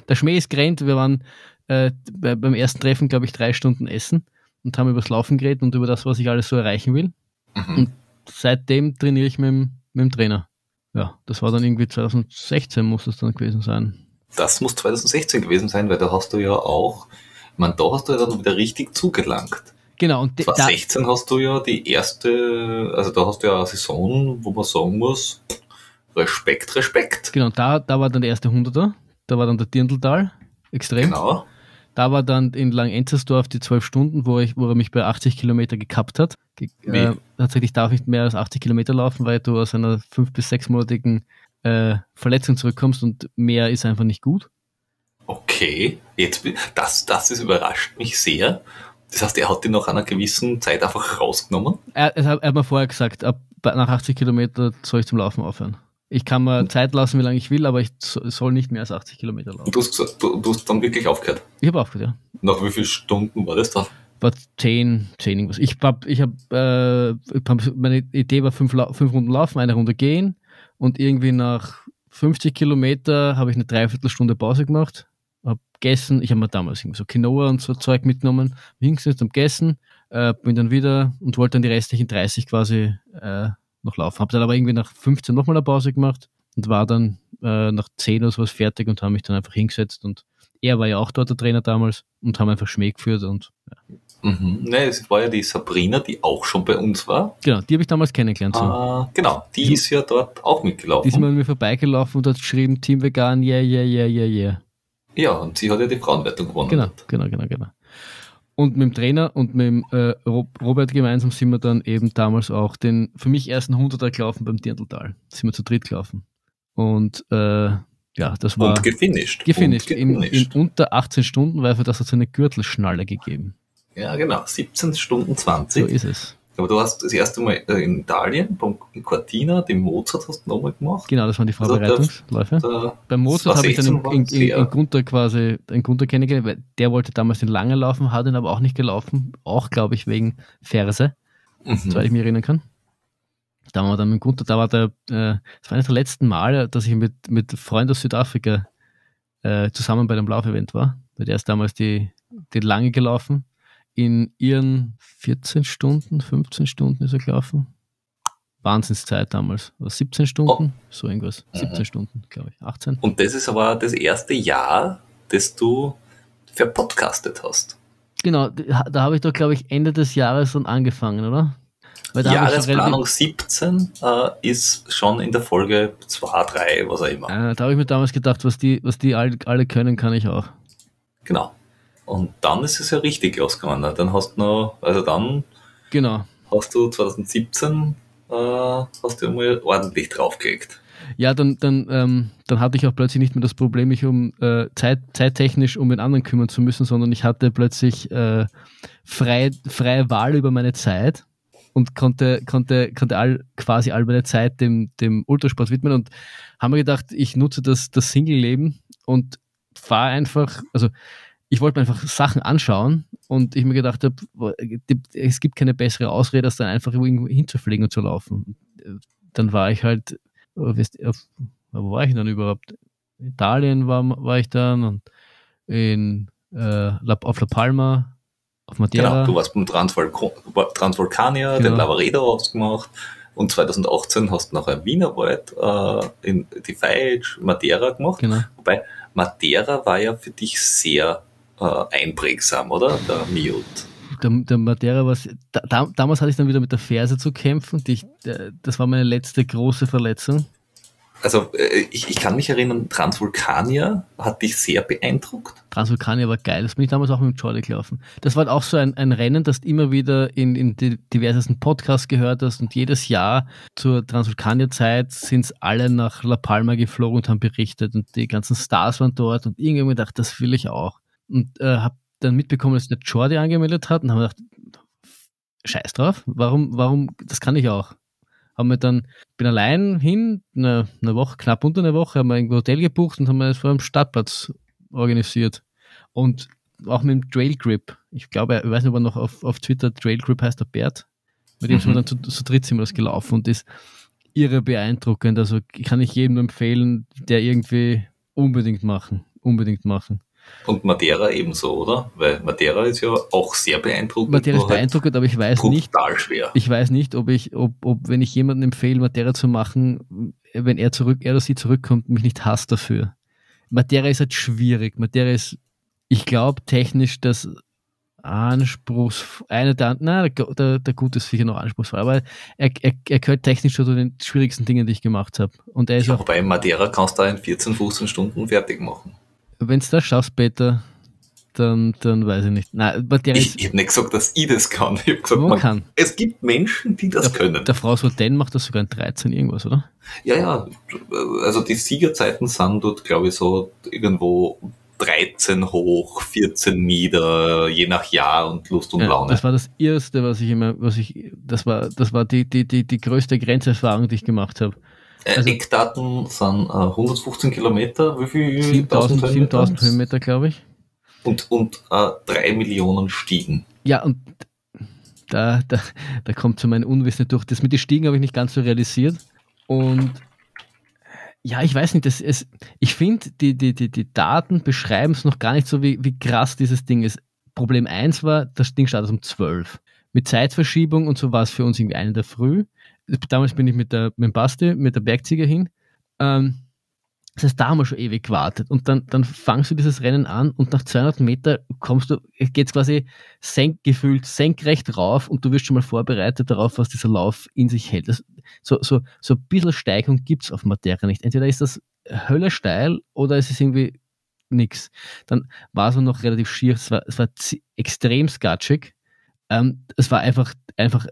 der Schmäh ist grennt. Wir waren äh, bei, beim ersten Treffen, glaube ich, drei Stunden essen und haben über das Laufen geredet und über das, was ich alles so erreichen will. Mhm. Und seitdem trainiere ich mit dem, mit dem Trainer. Ja, das war dann irgendwie 2016 muss das dann gewesen sein. Das muss 2016 gewesen sein, weil da hast du ja auch, ich meine, da hast du ja dann wieder richtig zugelangt. Genau, und de- da, 2016 hast du ja die erste, also da hast du ja eine Saison, wo man sagen muss, Respekt, Respekt. genau, da, da war dann der erste Hunderter, da war dann der Dirndltal, extrem. Genau. Da war dann in Langenzersdorf die 12 Stunden, wo, ich, wo er mich bei 80 Kilometer gekappt hat. Ge äh, tatsächlich darf ich nicht mehr als 80 Kilometer laufen, weil du aus einer fünf- bis sechsmonatigen äh, Verletzung zurückkommst und mehr ist einfach nicht gut. Okay, jetzt, das, das ist überrascht mich sehr. Das heißt, er hat die nach einer gewissen Zeit einfach rausgenommen. Er, er, hat, er hat mir vorher gesagt, ab, nach 80 Kilometer soll ich zum Laufen aufhören. Ich kann mir Zeit lassen, wie lange ich will, aber ich so- soll nicht mehr als 80 Kilometer laufen. Du hast, gesagt, du, du hast dann wirklich aufgehört. Ich habe aufgehört, ja. Nach wie vielen Stunden war das da? War 10, 10 irgendwas. Ich hab, ich hab, äh, ich hab, meine Idee war fünf, fünf Runden laufen, eine Runde gehen und irgendwie nach 50 Kilometer habe ich eine Dreiviertelstunde Pause gemacht, habe gegessen. Ich habe mir damals irgendwie so Quinoa und so Zeug mitgenommen, hingesetzt am Gegessen, äh, bin dann wieder und wollte dann die restlichen 30 quasi äh, noch laufen. Habe dann aber irgendwie nach 15 nochmal eine Pause gemacht und war dann äh, nach 10 oder sowas fertig und habe mich dann einfach hingesetzt und er war ja auch dort der Trainer damals und haben einfach Schmäh geführt und Mhm. Ne, es war ja die Sabrina, die auch schon bei uns war. Genau, die habe ich damals kennengelernt. So. Ah, genau, die ist ja dort auch Die mitgelaufen. mal an mir vorbeigelaufen und hat geschrieben, Team Vegan, yeah, yeah, yeah, yeah, yeah. ja, und sie hat ja die Frauenwertung gewonnen. Genau, genau, genau, genau. Und mit dem Trainer und mit dem äh, Rob- Robert gemeinsam sind wir dann eben damals auch den für mich ersten 100er gelaufen beim Dirndltal. Sind wir zu dritt gelaufen. Und äh, ja, das war Und gefinisht. gefinisht. Und In, in unter 18 Stunden, weil für das hat es eine Gürtelschnalle gegeben. Ja, genau, 17 Stunden So 20. ist es. Aber du hast das erste Mal äh, in Italien, beim- in Cortina, den Mozart hast du nochmal gemacht. Genau, das waren die Also Vorbereitungsläufe. Da, Beim Mozart habe ich dann 16 in, in, in, in Gunther quasi in Gunther kennengelernt, weil der wollte damals den langen laufen, hat ihn aber auch nicht gelaufen, auch glaube ich wegen Ferse, soweit mhm. ich mich erinnern kann. Da waren wir dann mit Gunther, da war der, äh, das war eines der letzten Male, dass ich mit, mit Freunden aus Südafrika äh, zusammen bei dem Laufevent war, weil der ist damals die, die lange gelaufen. In ihren 14 Stunden, 15 Stunden ist er gelaufen. Wahnsinnszeit damals. Oder 17 Stunden, so irgendwas. 17 Mhm. Stunden, glaube ich. 18. Und das ist aber das erste Jahr, das du verpodcastet hast. Genau, da habe ich doch, glaube ich, Ende des Jahres dann angefangen, oder? Jahresplanung 17 äh, ist schon in der Folge 2, 3, was auch immer. Äh, da habe ich mir damals gedacht, was die, was die alle, alle können, kann ich auch. Genau. Und dann ist es ja richtig losgegangen. Dann hast du noch, also dann Genau. hast du 2017 äh, hast du mal ordentlich draufgelegt. Ja, dann, dann, ähm, dann hatte ich auch plötzlich nicht mehr das Problem, mich um äh, Zeit, zeittechnisch um den anderen kümmern zu müssen, sondern ich hatte plötzlich äh, frei, freie Wahl über meine Zeit und konnte, konnte, konnte all, quasi all meine Zeit dem, dem Ultrasport widmen und haben mir gedacht, ich nutze das, das Single-Leben und fahre einfach, also ich wollte mir einfach Sachen anschauen und ich mir gedacht habe, es gibt keine bessere Ausrede, als dann einfach irgendwo hinzufliegen und zu laufen. Dann war ich halt, äh, wo war ich dann überhaupt? In Italien war, war ich dann und in, äh, auf La Palma, auf Madeira. Genau, du warst beim Transvulkanier, Genau. den Lavaredo hast du gemacht. Und 2018 hast du nachher Wienerwald, äh, in die Feitsch, Madeira gemacht. Genau. Wobei Madeira war ja für dich sehr einprägsam, oder? Der Mute. Der, der Madeira war, da, da, damals hatte ich dann wieder mit der Ferse zu kämpfen. Ich- äh, das war meine letzte große Verletzung. Also äh, ich, ich kann mich erinnern, Transvulkanier hat dich sehr beeindruckt. Transvulkanier war geil. Das bin ich damals auch mit dem Jordi gelaufen. Das war auch so ein, ein Rennen, das du immer wieder in, in die diversesten Podcasts gehört hast und jedes Jahr zur Transvulkanier-Zeit sind alle nach La Palma geflogen und haben berichtet und die ganzen Stars waren dort und irgendwann gedacht, das will ich auch. Und äh, habe dann mitbekommen, dass der Jordi angemeldet hat und habe gedacht, scheiß drauf, warum, warum, das kann ich auch. Haben wir dann, bin allein hin, eine, eine Woche, knapp unter eine Woche, haben wir irgendwo Hotel gebucht und haben wir das vor dem Stadtplatz organisiert. Und auch mit dem Trail Grip. Ich glaube, ich weiß nicht, ob er noch auf, auf Twitter Trail Grip heißt, der Bert. Mit dem sind wir Mhm. dann zu, zu dritt sind wir das gelaufen und ist irre beeindruckend. Also kann ich jedem nur empfehlen, der irgendwie unbedingt machen. unbedingt machen. Und Madeira ebenso, oder? Weil Madeira ist ja auch sehr beeindruckend. Madeira ist beeindruckend, aber ich weiß nicht, schwer. ich weiß nicht, ob ich, ob, ob, wenn ich jemanden empfehle, Madeira zu machen, wenn er zurück, er oder sie zurückkommt, mich nicht hasst dafür. Madeira ist halt schwierig. Madeira ist, ich glaube, technisch das anspruchsvoll, eine der, na, der, der, Gute ist sicher noch anspruchsvoll, aber er, er, er gehört technisch zu den schwierigsten Dingen, die ich gemacht habe. Und er ist ja, auch, wobei Madeira kannst du da in 14, 15 Stunden fertig machen. Wenn du das schaffst, Peter, dann, dann weiß ich nicht. Nein, Ich, ich habe nicht gesagt, dass ich das kann. Ich habe gesagt, Man man, kann. es gibt Menschen, die das können. der Frau Soden macht das sogar in 13 irgendwas, oder? Ja, ja, also die Siegerzeiten sind dort, glaube ich, so irgendwo 13 hoch, 14 nieder, je nach Jahr und Lust und Ja, Laune. das war das erste, was ich immer, was ich, das war, das war die, die, die, die größte Grenzerfahrung, die ich gemacht habe. Äh, also- Eckdaten sind äh, 115 Kilometer, wie viel? 7000, 1000 7000 Höhenmeter, glaube ich. Und, und äh, drei Millionen Stiegen. Ja, und da, da, da kommt so mein Unwissen durch. Das mit den Stiegen habe ich nicht ganz so realisiert. Und ja, ich weiß nicht, das ist, ich finde, die, die, die, die Daten beschreiben es noch gar nicht so, wie, wie krass dieses Ding ist. Problem 1 war, das Ding startet um 12. Mit Zeitverschiebung und so war es für uns irgendwie eine der Früh. Damals bin ich mit, der, mit dem Basti, mit der Bergziege hin. Ähm, das heißt, da haben wir schon ewig gewartet. Und dann, dann fangst du dieses Rennen an und nach 200 Meter kommst du, geht's quasi senk, gefühlt senkrecht rauf und du wirst schon mal vorbereitet darauf, was dieser Lauf in sich hält. Das, so, so, so ein bisschen Steigung gibt's auf Materia nicht. Entweder ist das Hölle steil oder es ist irgendwie nix. Dann war es noch relativ schier, es war, es war extrem skatschig. Ähm, es war einfach, einfach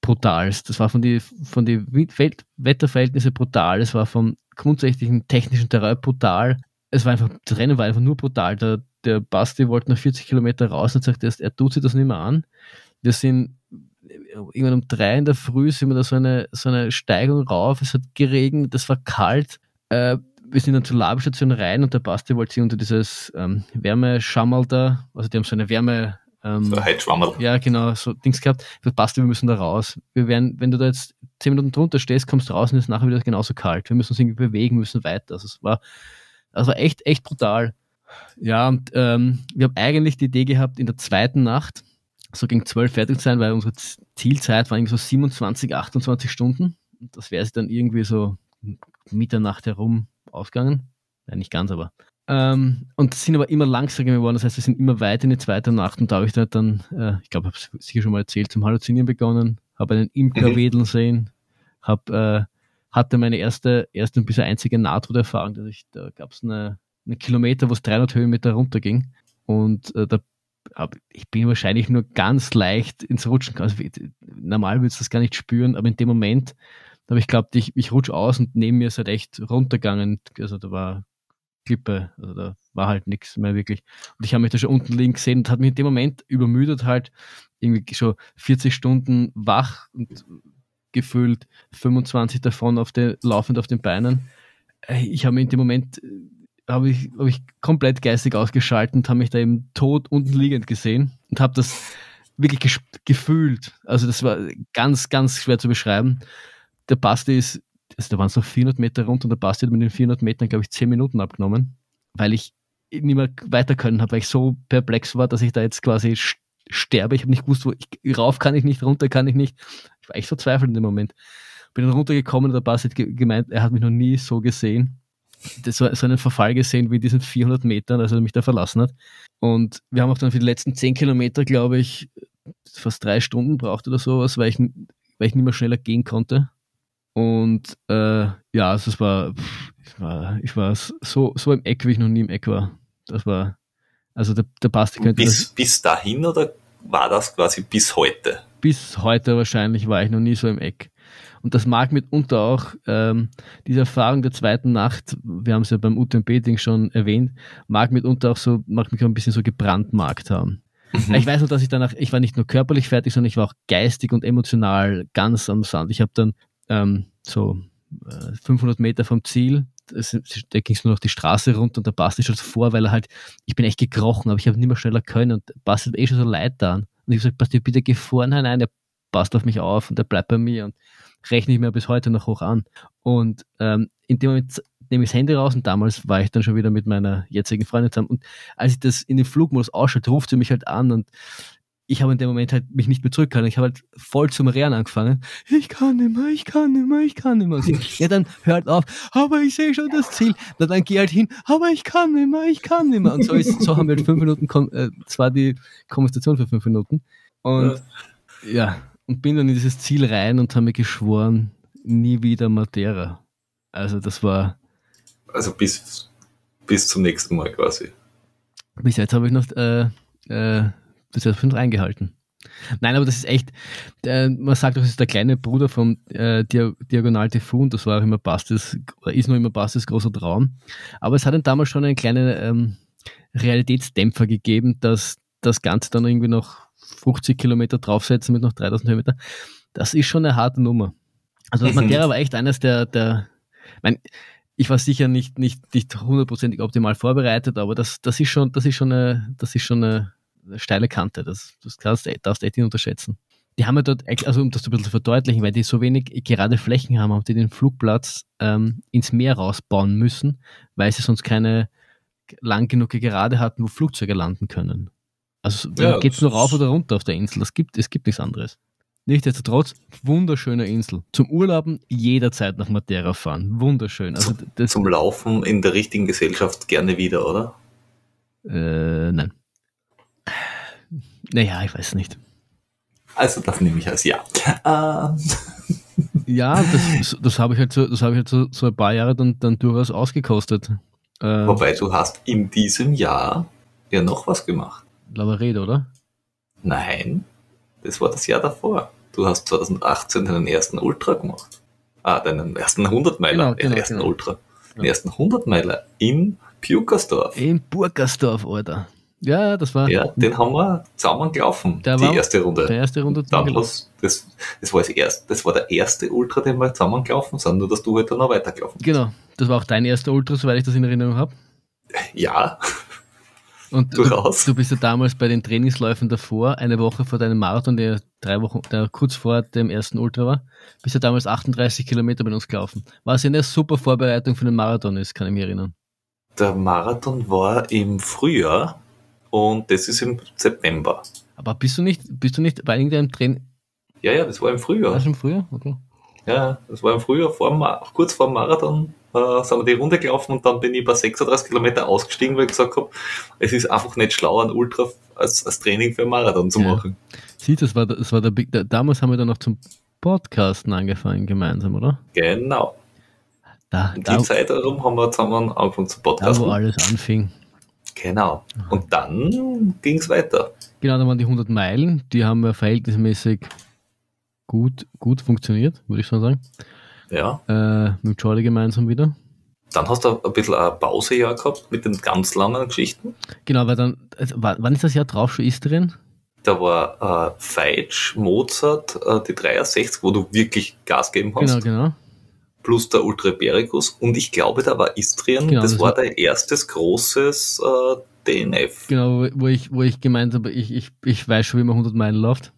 brutal. Das war von die, von die Welt Wetterverhältnisse brutal. Es war vom grundsätzlichen technischen Terrain brutal. Es war einfach, das Rennen war einfach nur brutal. Der, der Basti wollte nach 40 Kilometer raus und sagt erst, er tut sich das nicht mehr an. Wir sind irgendwann um drei in der Früh sind wir da so eine, so eine Steigung rauf. Es hat geregnet, es war kalt. Äh, wir sind dann zur Labstation rein und der Basti wollte sich unter dieses ähm, Wärmeschammerl da, also die haben so eine Wärme, ähm, So Heidschwammerl. ja, genau, so Dings gehabt. Sag, Basti, wir müssen da raus. Wir werden, wenn du da jetzt zehn Minuten drunter stehst, kommst du raus und ist nachher wieder genauso kalt. Wir müssen uns irgendwie bewegen, müssen weiter. Also es war, das war echt, echt brutal. Ja, und ähm, wir haben eigentlich die Idee gehabt, in der zweiten Nacht so gegen zwölf fertig zu sein, weil unsere Zielzeit war irgendwie so 27, 28 Stunden. Und das wäre sich dann irgendwie so Mitternacht herum ausgegangen. Ja, nicht ganz, aber. Ähm, und sind aber immer langsamer geworden. Das heißt, wir sind immer weiter in die zweite Nacht und da habe ich da dann, äh, ich glaube, ich habe es sicher schon mal erzählt, zum Halluzinieren begonnen, habe einen Imker Mhm. wedeln sehen, hab, äh, hatte meine erste, erste und bisher einzige Nahtoderfahrung. dass ich, da gab es eine, eine Kilometer, wo es 300 Höhenmeter runterging und äh, da ich bin wahrscheinlich nur ganz leicht ins Rutschen. Also, normal würdest du das gar nicht spüren, aber in dem Moment da habe ich geglaubt, ich, ich rutsche aus und neben mir ist halt echt runtergegangen. Also da war Klippe, also da war halt nichts mehr wirklich. Und ich habe mich da schon unten liegen gesehen und hat mich in dem Moment übermüdet halt irgendwie schon 40 Stunden wach und gefühlt 25 davon auf den, laufend auf den Beinen. Äh, Ich habe mich in dem Moment äh, habe ich, hab ich komplett geistig ausgeschaltet und habe mich da eben tot unten liegend gesehen und habe das wirklich gefühlt. Also das war ganz, ganz schwer zu beschreiben. Der Basti ist, also da waren es noch 400 Meter runter und der Basti hat mit den 400 Metern, glaube ich, 10 Minuten abgenommen, weil ich nicht mehr weiter können habe, weil ich so perplex war, dass ich da jetzt quasi st- sterbe. Ich habe nicht gewusst, wo ich rauf kann ich nicht, runter kann ich nicht. Ich war echt verzweifelt in dem Moment. Bin dann runtergekommen und der Basti hat ge- gemeint, er hat mich noch nie so gesehen. Das war so einen Verfall gesehen wie in diesen 400 Metern, als er mich da verlassen hat. Und wir haben auch dann für die letzten 10 Kilometer, glaube ich, fast drei Stunden braucht oder sowas, weil ich, weil ich nicht mehr schneller gehen konnte. Und äh, ja, also es war, pff, ich war, ich war so, so im Eck, wie ich noch nie im Eck war. Das war, also der, der Basti könnte das, Bis, bis dahin oder war das quasi bis heute? bis heute wahrscheinlich war ich noch nie so im Eck. Und das mag mitunter auch ähm, diese Erfahrung der zweiten Nacht, wir haben es ja beim UTMB-Ding schon erwähnt, mag mitunter auch so, mag mich auch ein bisschen so gebrandmarkt haben. Mhm. Ich weiß nur, dass ich danach, ich war nicht nur körperlich fertig, sondern ich war auch geistig und emotional ganz am Sand. Ich habe dann ähm, so äh, 500 Meter vom Ziel, da ging es nur noch die Straße runter und der Basti schon vor, weil er halt, ich bin echt gekrochen, aber ich habe nicht mehr schneller können und hat eh schon so leid da. Und ich habe gesagt, Basti, bitte geh vor, nein, nein, der passt auf mich auf und der bleibt bei mir und rechne ich mir bis heute noch hoch an. Und ähm, in dem Moment nehme ich das Handy raus und damals war ich dann schon wieder mit meiner jetzigen Freundin zusammen. Und als ich das in den Flugmodus ausschalte, ruft sie mich halt an und ich habe in dem Moment halt mich nicht mehr zurückgehalten. Ich habe halt voll zum Rehren angefangen. Ich kann nicht mehr, ich kann nicht mehr, ich kann nicht mehr. Ja, dann hört auf, aber ich sehe schon das Ziel. Na, dann geh halt hin, aber ich kann nicht mehr, ich kann nicht mehr. Und so, ist, so haben wir halt fünf Minuten, äh, zwar die Konversation für fünf Minuten. Und ja. ja, und bin dann in dieses Ziel rein und habe mir geschworen, nie wieder Madeira. Also das war. Also bis, bis zum nächsten Mal quasi. Bis jetzt habe ich noch äh, äh, bis jetzt fünf eingehalten. Nein, aber das ist echt, äh, man sagt doch, das ist der kleine Bruder vom äh, Diagonal TV und das war auch immer Bastis, ist noch immer Bastis großer Traum. Aber es hat dann damals schon einen kleinen ähm, Realitätsdämpfer gegeben, dass das Ganze dann irgendwie noch 50 Kilometer draufsetzen mit noch 3000 Höhenmeter. Das ist schon eine harte Nummer. Also das Madeira war echt eines der, der mein, ich war sicher nicht, nicht, nicht hundertprozentig optimal vorbereitet, aber das, das ist schon, das ist schon eine, das ist schon eine, eine steile Kante. Das, das darfst, darfst echt nicht unterschätzen. Die haben ja dort, also um das ein bisschen zu verdeutlichen, weil die so wenig gerade Flächen haben, haben die den Flugplatz ähm, ins Meer rausbauen müssen, weil sie sonst keine lang genug Gerade hatten, wo Flugzeuge landen können. Also ja, geht es nur rauf oder runter auf der Insel. Es gibt, es gibt nichts anderes. Nichtsdestotrotz, wunderschöne Insel. Zum Urlauben jederzeit nach Madeira fahren. Wunderschön. Also, das, Zum Laufen in der richtigen Gesellschaft gerne wieder, oder? Äh, nein. Naja, ich weiß nicht. Also das nehme ich als Ja. Ähm. Ja, [LAUGHS] das, das habe ich halt, so, das hab ich halt so, so ein paar Jahre dann, dann durchaus ausgekostet. Äh, Wobei du hast in diesem Jahr ja noch was gemacht. Lavaredo, oder? Nein, das war das Jahr davor. Du hast 2018 deinen ersten Ultra gemacht. Ah, deinen ersten 100 Meiler, genau, genau, ersten genau. Ultra. Den ersten 100 Meiler in Pukersdorf. In Burgersdorf, Alter. Ja, das war. Ja, den haben wir zusammen gelaufen, der die erste Runde. Der erste Runde Damals, das, das, war das, erste, das war der erste Ultra, den wir zusammen gelaufen sind, nur dass du halt dann noch weitergelaufen bist. Genau, das war auch dein erster Ultra, soweit ich das in Erinnerung habe. Ja. Und. Du, du bist ja damals bei den Trainingsläufen davor, eine Woche vor deinem Marathon, der drei Wochen, der kurz vor dem ersten Ultra war, bist du damals 38 Kilometer bei uns gelaufen. Was ja eine super Vorbereitung für den Marathon ist, kann ich mich erinnern. Der Marathon war im Frühjahr und das ist im September. Aber bist du nicht, bist du nicht bei irgendeinem Training? Ja, ja, das war im Frühjahr. Das im Frühjahr? Okay. Ja, das war im Frühjahr, vor, kurz vor dem Marathon äh, sind wir die Runde gelaufen und dann bin ich bei 36 Kilometer ausgestiegen, weil ich gesagt habe, es ist einfach nicht schlau, ein Ultra als, als Training für einen Marathon zu ja. machen. Siehst das war, das war der Big, damals haben wir dann noch zum Podcasten angefangen gemeinsam, oder? Genau. Da, In die da, Zeit herum haben wir zusammen angefangen zu podcasten. Da, wo alles anfing. Genau. Und dann ging es weiter. Genau, da waren die 100 Meilen, die haben ja verhältnismäßig gut, gut funktioniert, würde ich so sagen. Ja. Äh, mit Charlie gemeinsam wieder. Dann hast du ein bisschen ein Pausejahr gehabt mit den ganz langen Geschichten. Genau, weil dann, also, wann ist das Jahr drauf schon Istrien? Da war äh, Feitsch, Mozart, äh, die 63, wo du wirklich Gas geben hast. Genau, genau. Plus der Ultra Bericus. Und ich glaube, da war Istrien, genau, das, das, war dein erstes großes äh, DNF. Genau, wo ich, wo ich gemeint habe, ich, ich, ich weiß schon, wie man 100 Meilen läuft.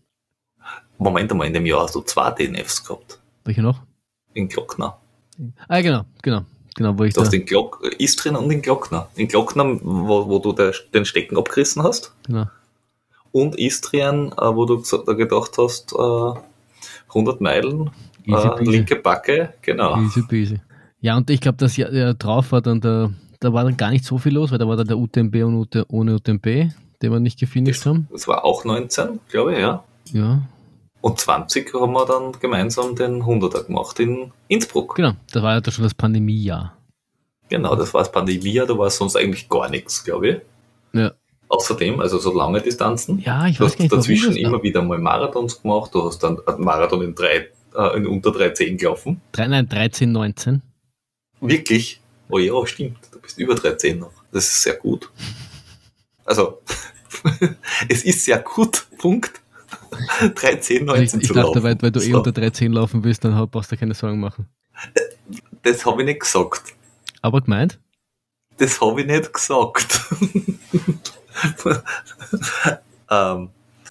Moment einmal, in dem Jahr hast du zwei DNFs gehabt. Welche noch? In Glockner. Ah, genau, genau. Genau, wo ich du da hast den Glock, Istrien und den Glockner. In Glockner, wo, wo du der, den Stecken abgerissen hast. Genau. Und Istrien, äh, wo du da gedacht hast, äh, 100 Meilen, äh, linke Backe, genau. Easy peasy. Ja, und ich glaube, das Jahr ja, drauf war dann der, da war dann gar nicht so viel los, weil da war dann der UTMB und UT, ohne UTMB, den wir nicht gefinisht haben. Das war auch 19, glaube ich, ja. Ja, und 20 haben wir dann gemeinsam den 100er gemacht in Innsbruck. Genau, das war ja schon das Pandemiejahr. Genau, das war das Pandemiejahr, da war sonst eigentlich gar nichts, glaube ich. Ja. Außerdem, also so lange Distanzen. Ja, ich weiß du hast dazwischen immer wieder mal Marathons gemacht. Du hast dann einen Marathon in, drei, äh, in unter 3,10 gelaufen. Drei, nein, 13, 19. Wirklich? Oh ja, stimmt. Du bist über 3,10 noch. Das ist sehr gut. Also, [LAUGHS] es ist sehr gut. Punkt. [LAUGHS] 13, 19 ich, ich zu dachte, laufen. Weil, weil du eh so. eh unter 13 laufen willst, dann brauchst du keine Sorgen machen. Das habe ich nicht gesagt. Aber gemeint? Das habe ich nicht gesagt. [LAUGHS] ähm,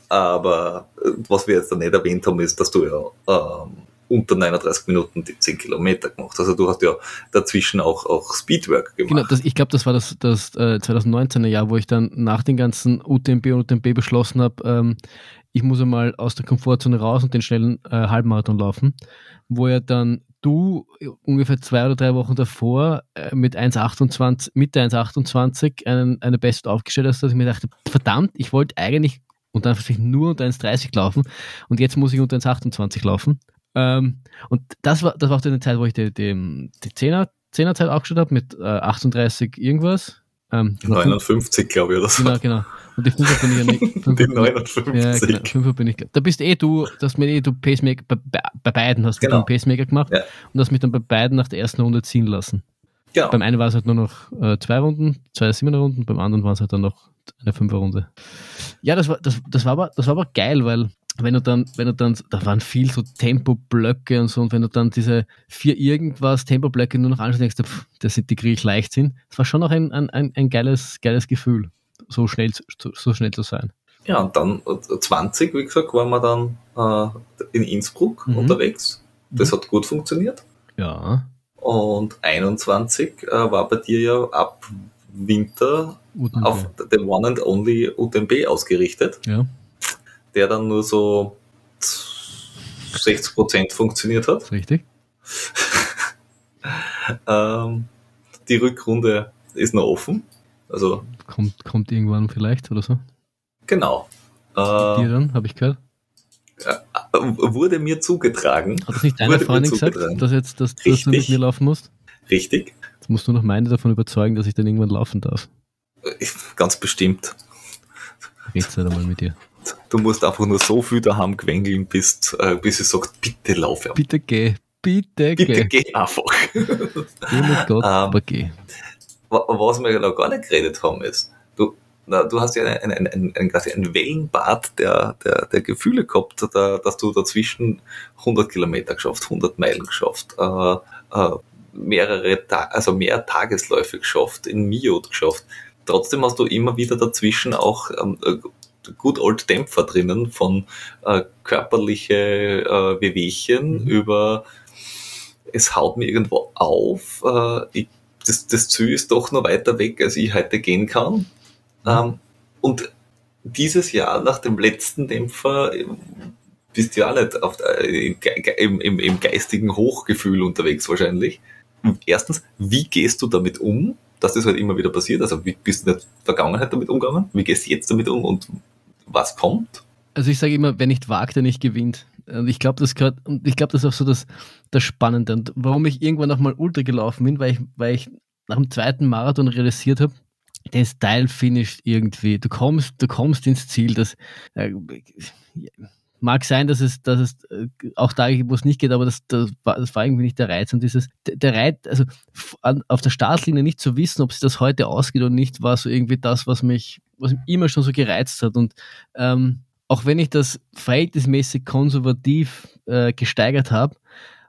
aber was wir jetzt da nicht erwähnt haben, ist, dass du ja ähm, unter 39 Minuten die 10 Kilometer gemacht. Also du hast ja dazwischen auch, auch Speedwork gemacht. Genau, das, ich glaube, das war das, das äh, 2019er Jahr, wo ich dann nach den ganzen UTMB und UTMB beschlossen habe, ähm, ich muss einmal aus der Komfortzone raus und den schnellen äh, Halbmarathon laufen, wo ja dann du ungefähr zwei oder drei Wochen davor äh, mit 1,28, Mitte 1,28 einen, eine Best aufgestellt hast, dass ich mir dachte, verdammt, ich wollte eigentlich und dann vielleicht nur unter 1,30 laufen und jetzt muss ich unter 1,28 laufen. Ähm, und das war, das war auch eine Zeit, wo ich die, die, die 10er, 10er Zeit aufgestellt habe mit äh, 38 irgendwas. Ähm, 59, glaube ich, oder so. Genau, genau. Und die 5er bin ich ja nicht. [LAUGHS] die 59. Ja, genau, 5er bin ich. Da bist eh du, dass mir eh du Pacemaker, bei, bei beiden hast genau. du einen Pacemaker gemacht ja. und hast mich dann bei beiden nach der ersten Runde ziehen lassen. Genau. Beim einen war es halt nur noch äh, zwei Runden, zwei Siebener Runden, beim anderen war es halt dann noch eine Fünfer Runde. Ja, das war, das, das war aber, das war aber geil, weil wenn du dann, wenn du dann, da waren viel so Tempoblöcke und so, und wenn du dann diese vier irgendwas Tempoblöcke nur noch anschaust, denkst du, pff, das sind die Krieg leicht sind. Das war schon noch ein, ein, ein geiles, geiles Gefühl, so schnell, so schnell zu sein. Ja, und dann 20, wie gesagt, waren wir dann äh, in Innsbruck mhm. unterwegs. Das mhm. hat gut funktioniert. Ja. Und 21 äh, war bei dir ja ab Winter UTMB. auf den One and Only UTMB ausgerichtet. Ja. Der dann nur so 60% funktioniert hat. Richtig. [LAUGHS] ähm, die Rückrunde ist noch offen. Also kommt, kommt irgendwann vielleicht oder so. Genau. Äh, Dir dann, habe ich gehört. Äh, wurde mir zugetragen. Hat das nicht deine Freundin gesagt, dass, jetzt, dass, dass du mit mir laufen musst? Richtig. Jetzt musst du noch meine davon überzeugen, dass ich dann irgendwann laufen darf. Ganz bestimmt. Red's halt einmal mit dir. Du musst einfach nur so viel daheim quengeln, bis, äh, bis sie sagt, bitte lauf. Bitte geh. Bitte, bitte geh. geh einfach. Geh mit Gott, ähm, aber geh. Was wir noch gar nicht geredet haben, ist, du, na, du hast ja einen, einen, einen, einen, quasi einen Wellenbad der, der, der Gefühle gehabt, da, dass du dazwischen 100 Kilometer geschafft, 100 Meilen geschafft, äh, äh, mehrere, Ta also mehr Tagesläufe geschafft, in Miot geschafft. Trotzdem hast du immer wieder dazwischen auch ähm, äh, gut old Dämpfer drinnen von äh, körperliche äh, Wehwehchen mhm. über es haut mir irgendwo auf, äh, ich, das, das Ziel ist doch noch weiter weg, als ich heute gehen kann. Mhm. Ähm, und dieses Jahr nach dem letzten Dämpfer äh, bist du ja auch nicht auf, äh, im, im, im geistigen Hochgefühl unterwegs wahrscheinlich erstens, wie gehst du damit um, dass das halt immer wieder passiert? Also wie bist du in der Vergangenheit damit umgegangen? Wie gehst du jetzt damit um und was kommt? Also ich sage immer, wer nicht wagt, der nicht gewinnt. Und ich glaube, das gehört, und ich glaube, das ist auch so das, das Spannende. Und warum ich irgendwann nochmal Ultra gelaufen bin, weil ich, weil ich nach dem zweiten Marathon realisiert habe, der Style finisht irgendwie. Du kommst, du kommst ins Ziel. Das, äh, Mag sein, dass es, dass es äh, auch da, wo es nicht geht, aber das, das, war, das war irgendwie nicht der Reiz. Und dieses, der Reiz, also an, auf der Startlinie nicht zu wissen, ob sich das heute ausgeht oder nicht, war so irgendwie das, was mich, was mich immer schon so gereizt hat. Und ähm, auch wenn ich das verhältnismäßig konservativ äh, gesteigert habe,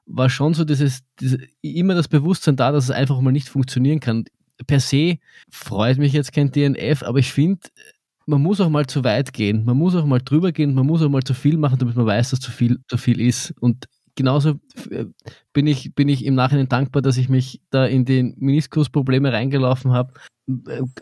war schon so dieses, dieses, immer das Bewusstsein da, dass es einfach mal nicht funktionieren kann. Per se freut mich jetzt kein DNF, aber ich finde, man muss auch mal zu weit gehen, man muss auch mal drüber gehen, man muss auch mal zu viel machen, damit man weiß, dass zu viel zu viel ist. Und genauso äh, bin ich, bin ich im Nachhinein dankbar, dass ich mich da in den Meniskusprobleme reingelaufen habe.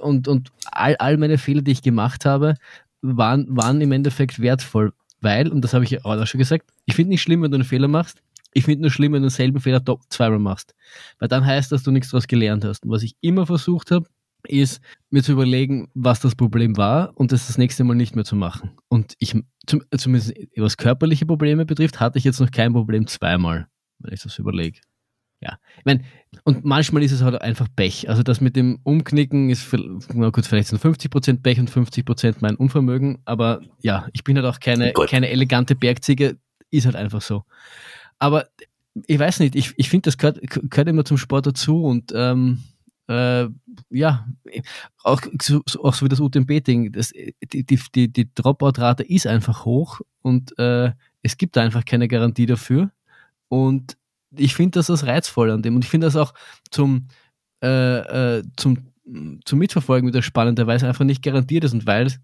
Und, und all, all meine Fehler, die ich gemacht habe, waren, waren im Endeffekt wertvoll. Weil, und das habe ich auch schon gesagt, ich finde nicht schlimm, wenn du einen Fehler machst. Ich finde nur schlimm, wenn du denselben Fehler zweimal machst. Weil dann heißt das, dass du nichts daraus gelernt hast. Und was ich immer versucht habe, ist mir zu überlegen, was das Problem war und das das nächste Mal nicht mehr zu machen. Und ich, zum, zumindest was körperliche Probleme betrifft, hatte ich jetzt noch kein Problem zweimal, wenn ich das überlege. Ja, ich meine, und manchmal ist es halt einfach Pech. Also das mit dem Umknicken ist, na gut, vielleicht sind 50% Pech und 50% mein Unvermögen, aber ja, ich bin halt auch keine, keine elegante Bergziege, ist halt einfach so. Aber ich weiß nicht, ich, ich finde, das gehört, gehört immer zum Sport dazu und ähm, äh, ja, auch so, auch so wie das UTMB-Ding, die, die, die, Dropout-Rate ist einfach hoch und äh, es gibt einfach keine Garantie dafür. Und ich finde das das reizvoll an dem. Und ich finde das auch zum, äh, äh, zum, zum Mitverfolgen wieder spannend, weil es einfach nicht garantiert ist und weil es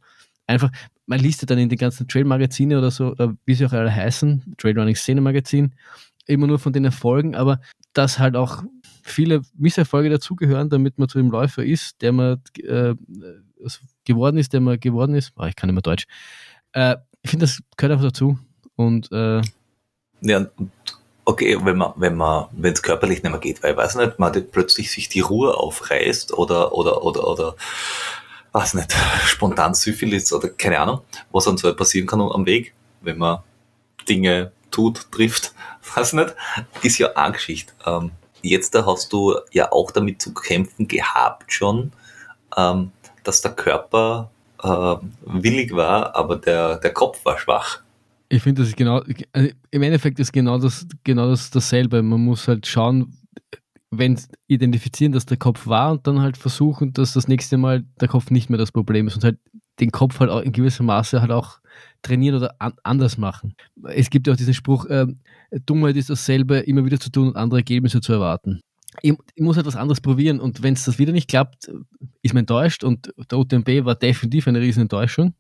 einfach, man liest ja dann in den ganzen Trail-Magazine oder so, oder wie sie auch alle heißen, Trail Running Szene-Magazin, immer nur von den Erfolgen, aber dass halt auch viele Misserfolge dazugehören, damit man zu dem Läufer ist, der man äh, geworden ist, der man geworden ist. Oh, ich kann nicht mehr Deutsch. Äh, ich finde, das gehört einfach dazu. Und äh, ja, okay, wenn man, wenn man, wenn es körperlich nicht mehr geht, weil ich weiß nicht, man plötzlich sich die Ruhe aufreißt oder oder oder oder weiß nicht, [LAUGHS] spontan Syphilis oder keine Ahnung, was dann so passieren kann am Weg, wenn man Dinge tut, trifft, weiß nicht, ist ja eine Geschichte. Ähm, jetzt da hast du ja auch damit zu kämpfen gehabt schon, ähm, dass der Körper äh, willig war, aber der, der Kopf war schwach. Ich finde, das ist genau, also im Endeffekt ist genau das, genau das dasselbe. Man muss halt schauen, wenn identifizieren, dass der Kopf war und dann halt versuchen, dass das nächste Mal der Kopf nicht mehr das Problem ist und halt den Kopf halt auch in gewissem Maße halt auch trainieren oder an, anders machen. Es gibt ja auch diesen Spruch, äh, Dummheit ist dasselbe, immer wieder zu tun und andere Ergebnisse zu erwarten. Ich, ich muss etwas anderes probieren und wenn es das wieder nicht klappt, ist man enttäuscht und der UTMB war definitiv eine riesen Enttäuschung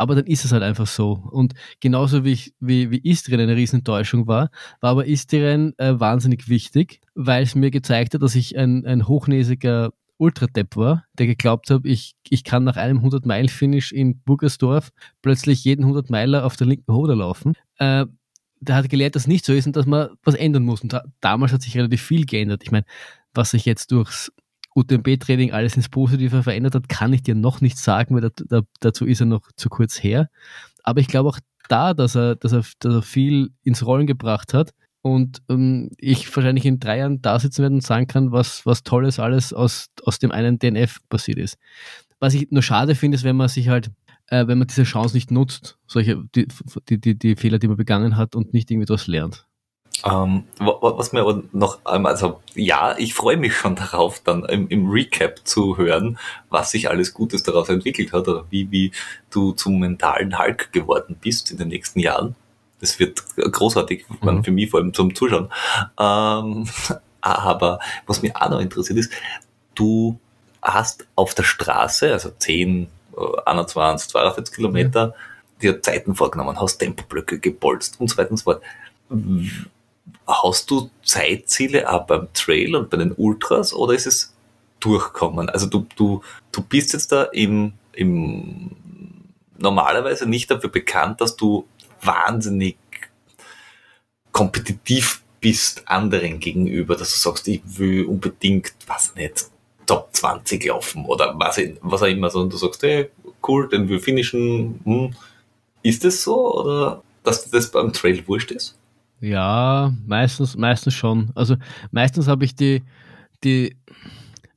aber dann ist es halt einfach so. Und genauso wie, ich, wie, wie Istrien eine Riesenenttäuschung war, war aber Istrien äh, wahnsinnig wichtig, weil es mir gezeigt hat, dass ich ein, ein hochnäsiger Ultradepp war, der geglaubt hat, ich, ich kann nach einem 100-Meilen-Finish in Burgersdorf plötzlich jeden 100-Meiler auf der linken Hoder laufen. Äh, der hat gelehrt, dass nicht so ist und dass man was ändern muss. Und da, damals hat sich relativ viel geändert. Ich meine, was sich jetzt durchs UTMB-Training alles ins Positive verändert hat, kann ich dir noch nicht sagen, weil da, da, dazu ist er noch zu kurz her. Aber ich glaube auch da, dass er, dass, er, dass er viel ins Rollen gebracht hat und ähm, ich wahrscheinlich in drei Jahren da sitzen werde und sagen kann, was, was Tolles alles aus, aus dem einen DNF passiert ist. Was ich nur schade finde, ist, wenn man sich halt, äh, wenn man diese Chance nicht nutzt, solche, die, die, die, die Fehler, die man begangen hat und nicht irgendwie daraus lernt. Ähm, was mir aber noch, ähm, also ja, ich freue mich schon darauf, dann im, im, Recap zu hören, was sich alles Gutes daraus entwickelt hat oder wie, wie du zum mentalen Hulk geworden bist in den nächsten Jahren. Das wird großartig, mhm. für mich vor allem zum Zuschauen. Ähm, [LAUGHS] aber was mich auch noch interessiert ist, du hast auf der Straße, also 10, 21, 42 Kilometer, mhm. dir Zeiten vorgenommen, hast Tempoblöcke gepolst und so weiter und so fort hast du Zeitziele auch beim Trail und bei den Ultras oder ist es durchkommen? Also du, du, du bist jetzt da im, im normalerweise nicht dafür bekannt, dass du wahnsinnig kompetitiv bist anderen gegenüber, dass du sagst, ich will unbedingt, was nicht, Top 20 laufen oder was, was auch immer, sondern du sagst, hey, cool, den will finishen. Hm. Ist es so oder dass das beim Trail wurscht ist? Ja, meistens, meistens schon. Also meistens habe ich die, die,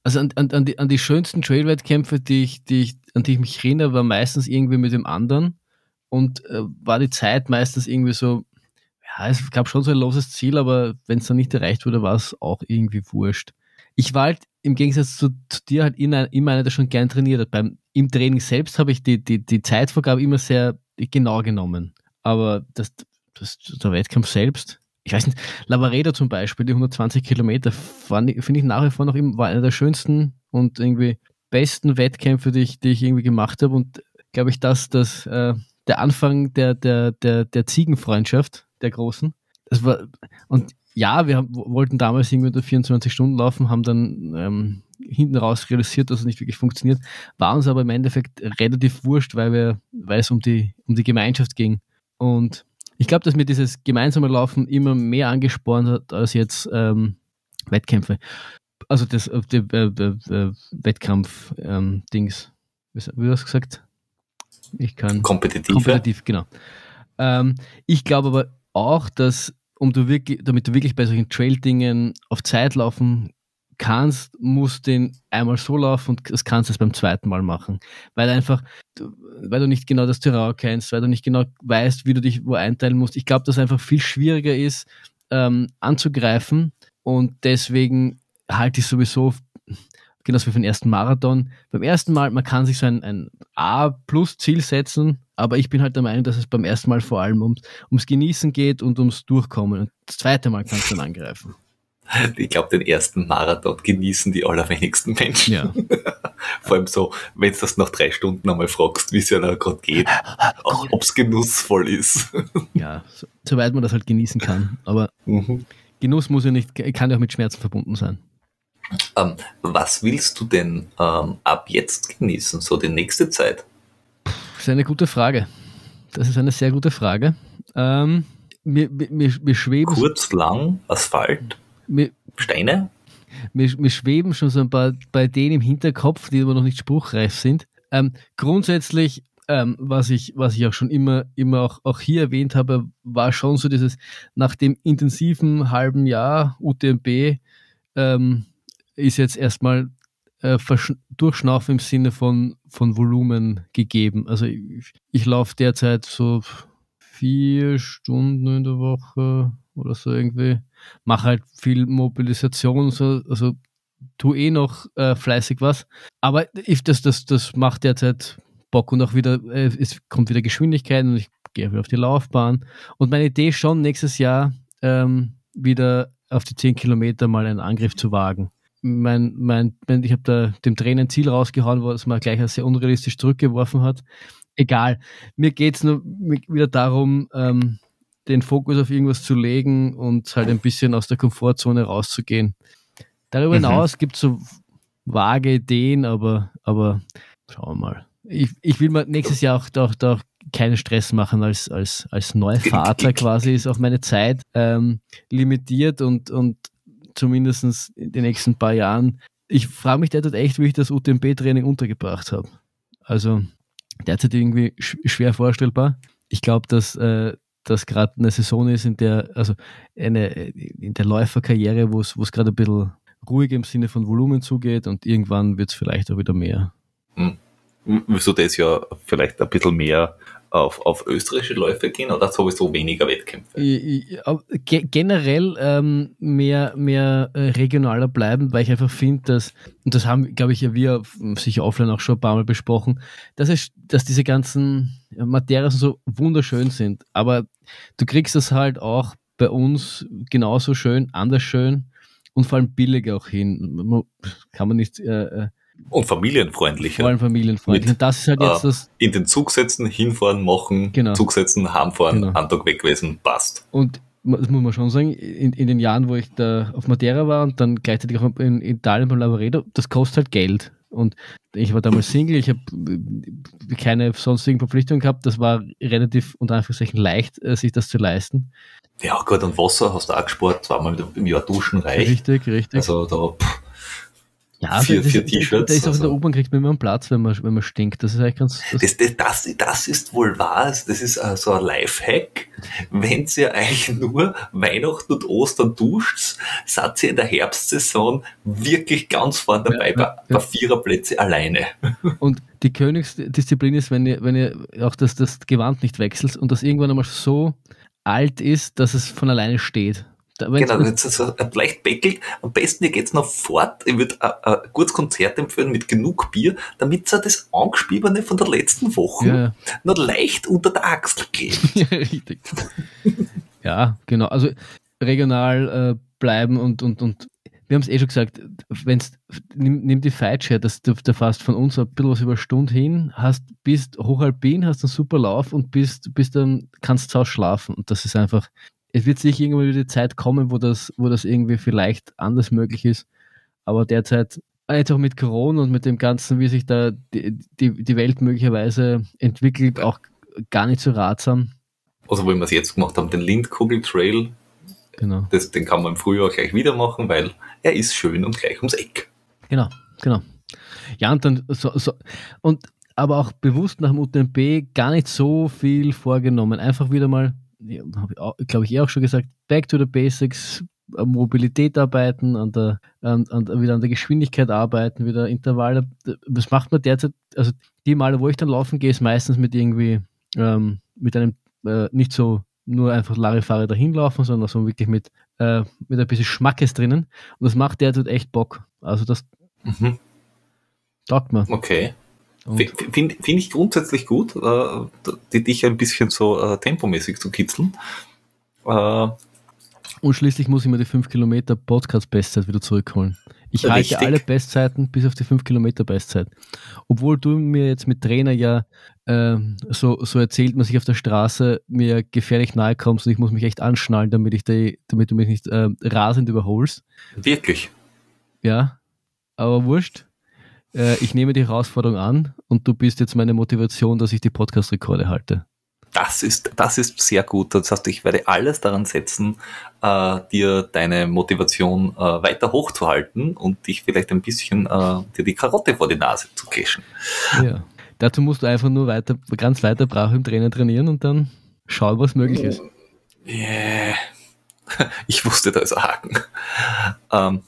also an, an, an, die, an die schönsten Trail-Wettkämpfe, die ich, die ich, an die ich mich erinnere, war meistens irgendwie mit dem anderen und äh, war die Zeit meistens irgendwie so, ja, es gab schon so ein loses Ziel, aber wenn es dann nicht erreicht wurde, war es auch irgendwie wurscht. Ich war halt im Gegensatz zu, zu dir halt immer, einer, der schon gern trainiert hat. Beim, Im Training selbst habe ich die, die, die Zeitvorgabe immer sehr genau genommen. Aber das, das, der Wettkampf selbst, ich weiß nicht, Lavareda zum Beispiel, die 120 Kilometer, finde ich nach wie vor noch immer, war einer der schönsten und irgendwie besten Wettkämpfe, die ich, die ich irgendwie gemacht habe. Und glaube ich, dass das äh, der Anfang der, der, der, der Ziegenfreundschaft, der großen. Das war, und ja, wir haben, wollten damals irgendwie unter 24 Stunden laufen, haben dann ähm, hinten raus realisiert, dass es nicht wirklich funktioniert, war uns aber im Endeffekt relativ wurscht, weil wir, weil es um die, um die Gemeinschaft ging. Und ich glaube, dass mir dieses gemeinsame Laufen immer mehr angespornt hat als jetzt ähm, Wettkämpfe. Also das äh, die, äh, äh, Wettkampf-Dings. Ähm, wie hast du gesagt? Ich kann. Kompetitiv. Kompetitiv, genau. Ähm, ich glaube aber auch, dass um du wirklich, damit du wirklich bei solchen Trail-Dingen auf Zeit laufen kannst, musst den einmal so laufen und das kannst du es beim zweiten Mal machen. Weil einfach, weil du nicht genau das Terrain kennst, weil du nicht genau weißt, wie du dich wo einteilen musst. Ich glaube, dass es einfach viel schwieriger ist, ähm, anzugreifen und deswegen halte ich sowieso, genauso wie für den ersten Marathon, beim ersten Mal, man kann sich so ein, ein A-Plus-Ziel setzen, aber ich bin halt der Meinung, dass es beim ersten Mal vor allem ums, ums Genießen geht und ums Durchkommen. Und das zweite Mal kannst du dann angreifen. [LAUGHS] Ich glaube, den ersten Marathon genießen die allerwenigsten Menschen. Ja. [LAUGHS] Vor allem so, wenn du das nach drei Stunden einmal fragst, wie es ja da gerade geht, [LAUGHS] ob es genussvoll ist. Ja, so, soweit man das halt genießen kann. Aber Mhm. Genuss muss ja nicht, kann ja auch mit Schmerzen verbunden sein. Ähm, was willst du denn ähm, ab jetzt genießen, so die nächste Zeit? Das ist eine gute Frage. Das ist eine sehr gute Frage. Ähm, mir, mir, mir, schweben, Kurz, lang, Asphalt, mir, Steine? mir, mir schweben schon so ein paar, paar Ideen im Hinterkopf, die aber noch nicht spruchreif sind. Ähm, grundsätzlich, ähm, was, ich, was ich auch schon immer, immer auch, auch hier erwähnt habe, war schon so dieses, nach dem intensiven halben Jahr UTMB ähm, ist jetzt erstmal äh, Durchschnaufen im Sinne von, von Volumen gegeben. Also ich, ich laufe derzeit so vier Stunden in der Woche oder so irgendwie. Mache halt viel Mobilisation, so, also tu eh noch äh, fleißig was. Aber ich, das, das, das macht derzeit Bock und auch wieder, äh, es kommt wieder Geschwindigkeit und ich gehe wieder auf die Laufbahn. Und meine Idee ist schon, nächstes Jahr ähm, wieder auf die 10 Kilometer mal einen Angriff zu wagen. Mein, mein, ich habe da dem Trainer ein Ziel rausgehauen, was man gleich als sehr unrealistisch zurückgeworfen hat. Egal. Mir geht's nur wieder darum, ähm, den Fokus auf irgendwas zu legen und halt ein bisschen aus der Komfortzone rauszugehen. Darüber Mhm. hinaus gibt es so vage Ideen, aber, aber schauen wir mal. Ich, ich will mir nächstes Jahr auch, auch, auch keinen Stress machen als, als, als Neuvater [LAUGHS] quasi ist auch meine Zeit ähm, limitiert und, und zumindest in den nächsten paar Jahren. Ich frage mich derzeit echt, wie ich das UTMB-Training untergebracht habe. Also derzeit irgendwie sch schwer vorstellbar. Ich glaube, dass äh, das gerade eine Saison ist, in der, also eine, in der Läuferkarriere, wo es gerade ein bisschen ruhig im Sinne von Volumen zugeht und irgendwann wird es vielleicht auch wieder mehr. Willst du das ja vielleicht ein bisschen mehr auf, auf österreichische Läufe gehen oder sowieso weniger Wettkämpfe? Generell ähm, mehr, mehr äh, regionaler bleiben, weil ich einfach finde, dass, und das haben, glaube ich, ja wir sicher offline auch schon ein paar Mal besprochen, dass, es, dass diese ganzen Materias so wunderschön sind. Aber du kriegst das halt auch bei uns genauso schön, anders schön und vor allem billig auch hin. Kann man nicht, äh, äh, Und familienfreundlicher. vor allem familienfreundlich. Mit, Und das ist halt jetzt äh, das, In den Zug setzen, hinfahren, machen, Genau. Zug setzen, heimfahren, Genau. einen Tag weg gewesen, passt. Und das muss man schon sagen, in, in den Jahren, wo ich da auf Madeira war und dann gleichzeitig auch in Italien beim Lavaredo, das kostet halt Geld. Und ich war damals Single, ich habe keine sonstigen Verpflichtungen gehabt, das war relativ unter Anführungszeichen leicht, äh, sich das zu leisten. Ja, gut, und Wasser hast du auch gespart, zweimal im Jahr duschen reicht. Richtig, richtig. Also da, pff, ja, vier das- T-Shirts, Da ist auch in der also. U-Bahn kriegt man immer einen Platz, wenn man, wenn man stinkt. Das ist eigentlich ganz. Das, das, das, das, ist wohl wahr, das ist äh, so ein Lifehack. Wenn ihr eigentlich nur Weihnachten und Ostern duscht, seid ihr in der Herbstsaison wirklich ganz vorne dabei Ja, bei, ja, bei ja. Viererplätze alleine. Und die Königsdisziplin ist, wenn ihr, wenn ihr auch das, das Gewand nicht wechselt und das irgendwann einmal so alt ist, dass es von alleine steht. Genau, jetzt ist es leicht beckelt. Am besten, ihr geht's noch fort. Ich würde ein, gutes Konzert empfehlen mit genug Bier, damit ihr das Angespiebene von der letzten Woche Ja, noch leicht unter der Achsel geht. [LAUGHS] ja, richtig. ja, genau. Also regional äh, bleiben und, und, und wir haben es eh schon gesagt, wenn's, nimm, nimm die her, dass du da fast von uns ein bisschen was über eine Stunde hin, hast, bist hochalpin, hast einen super Lauf und bist, bist dann, kannst zu Hause schlafen. Und das ist einfach, es wird sicher irgendwann wieder die Zeit kommen, wo das, wo das irgendwie vielleicht anders möglich ist. Aber derzeit, jetzt auch mit Corona und mit dem Ganzen, wie sich da die, die, die Welt möglicherweise entwickelt, auch gar nicht so ratsam. Also, wie wir es jetzt gemacht haben, den Lindkugel Trail, Genau. das, den kann man im Frühjahr gleich wieder machen, weil er ist schön und gleich ums Eck. Genau, genau. Ja, und dann so, so und aber auch bewusst nach dem UTMB gar nicht so viel vorgenommen. Einfach wieder mal, ja, habe ich glaube ich, eh auch schon gesagt, back to the basics, an Mobilität arbeiten, an der, an, an, wieder an der Geschwindigkeit arbeiten, wieder Intervalle. Was macht man derzeit? Also die Male, wo ich dann laufen gehe, ist meistens mit irgendwie, ähm, mit einem äh, nicht so nur einfach Larifare dahin laufen, sondern so wirklich mit, äh, mit ein bisschen Schmackes drinnen. Und das macht derzeit echt Bock. Also das Mhm. taugt mir. Okay. Finde find ich grundsätzlich gut, äh, die, dich ein bisschen so äh, tempomäßig zu kitzeln. Äh, Und schließlich muss ich mir die 5 Kilometer Podcast-Bestzeit wieder zurückholen. Ich Richtig. halte alle Bestzeiten bis auf die 5 Kilometer Bestzeit. Obwohl du mir jetzt mit Trainer ja ähm, so, so erzählt man sich auf der Straße mir gefährlich nahe kommst und ich muss mich echt anschnallen, damit ich die, damit du mich nicht ähm, rasend überholst. Wirklich. Ja, aber wurscht. Äh, ich nehme die Herausforderung an und du bist jetzt meine Motivation, dass ich die Podcast-Rekorde halte. Das ist, das ist sehr gut. Das heißt, ich werde alles daran setzen, äh, dir deine Motivation äh, weiter hochzuhalten und dich vielleicht ein bisschen äh, dir die Karotte vor die Nase zu cashen. Ja. Dazu musst du einfach nur weiter, ganz weiter brav im Trainer trainieren und dann schauen, was möglich ist. Yeah. [LAUGHS] Ich wusste, da ist ein Haken. Ähm,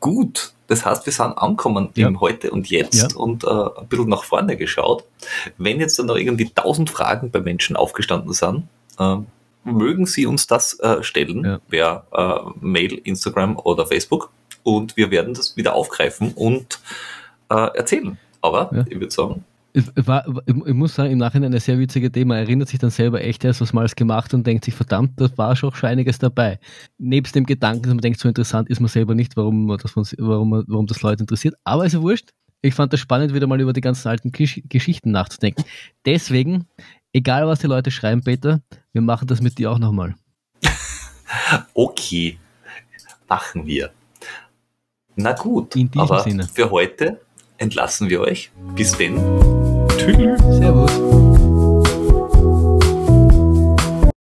gut, das heißt, wir sind angekommen Ja. im Heute und Jetzt Ja. und äh, ein bisschen nach vorne geschaut. Wenn jetzt dann noch irgendwie tausend Fragen bei Menschen aufgestanden sind, äh, mögen Sie uns das äh, stellen, Ja. per äh, Mail, Instagram oder Facebook. Und wir werden das wieder aufgreifen und äh, erzählen. Aber ich würde sagen, war, ich muss sagen, im Nachhinein eine sehr witzige Idee. Man erinnert sich dann selber echt erst was Mals gemacht und denkt sich, verdammt, da war schon schon einiges dabei. Nebst dem Gedanken, dass man denkt, so interessant ist man selber nicht, warum, man das, warum, man- warum das Leute interessiert. Aber ist ja wurscht. Ich fand das spannend, wieder mal über die ganzen alten Gesch Geschichten nachzudenken. Deswegen, egal was die Leute schreiben, Peter, wir machen das mit dir auch nochmal. [LAUGHS] okay, machen wir. Na gut, In diesem aber Sinne. für heute entlassen wir euch. Bis denn. Tschüss. Servus.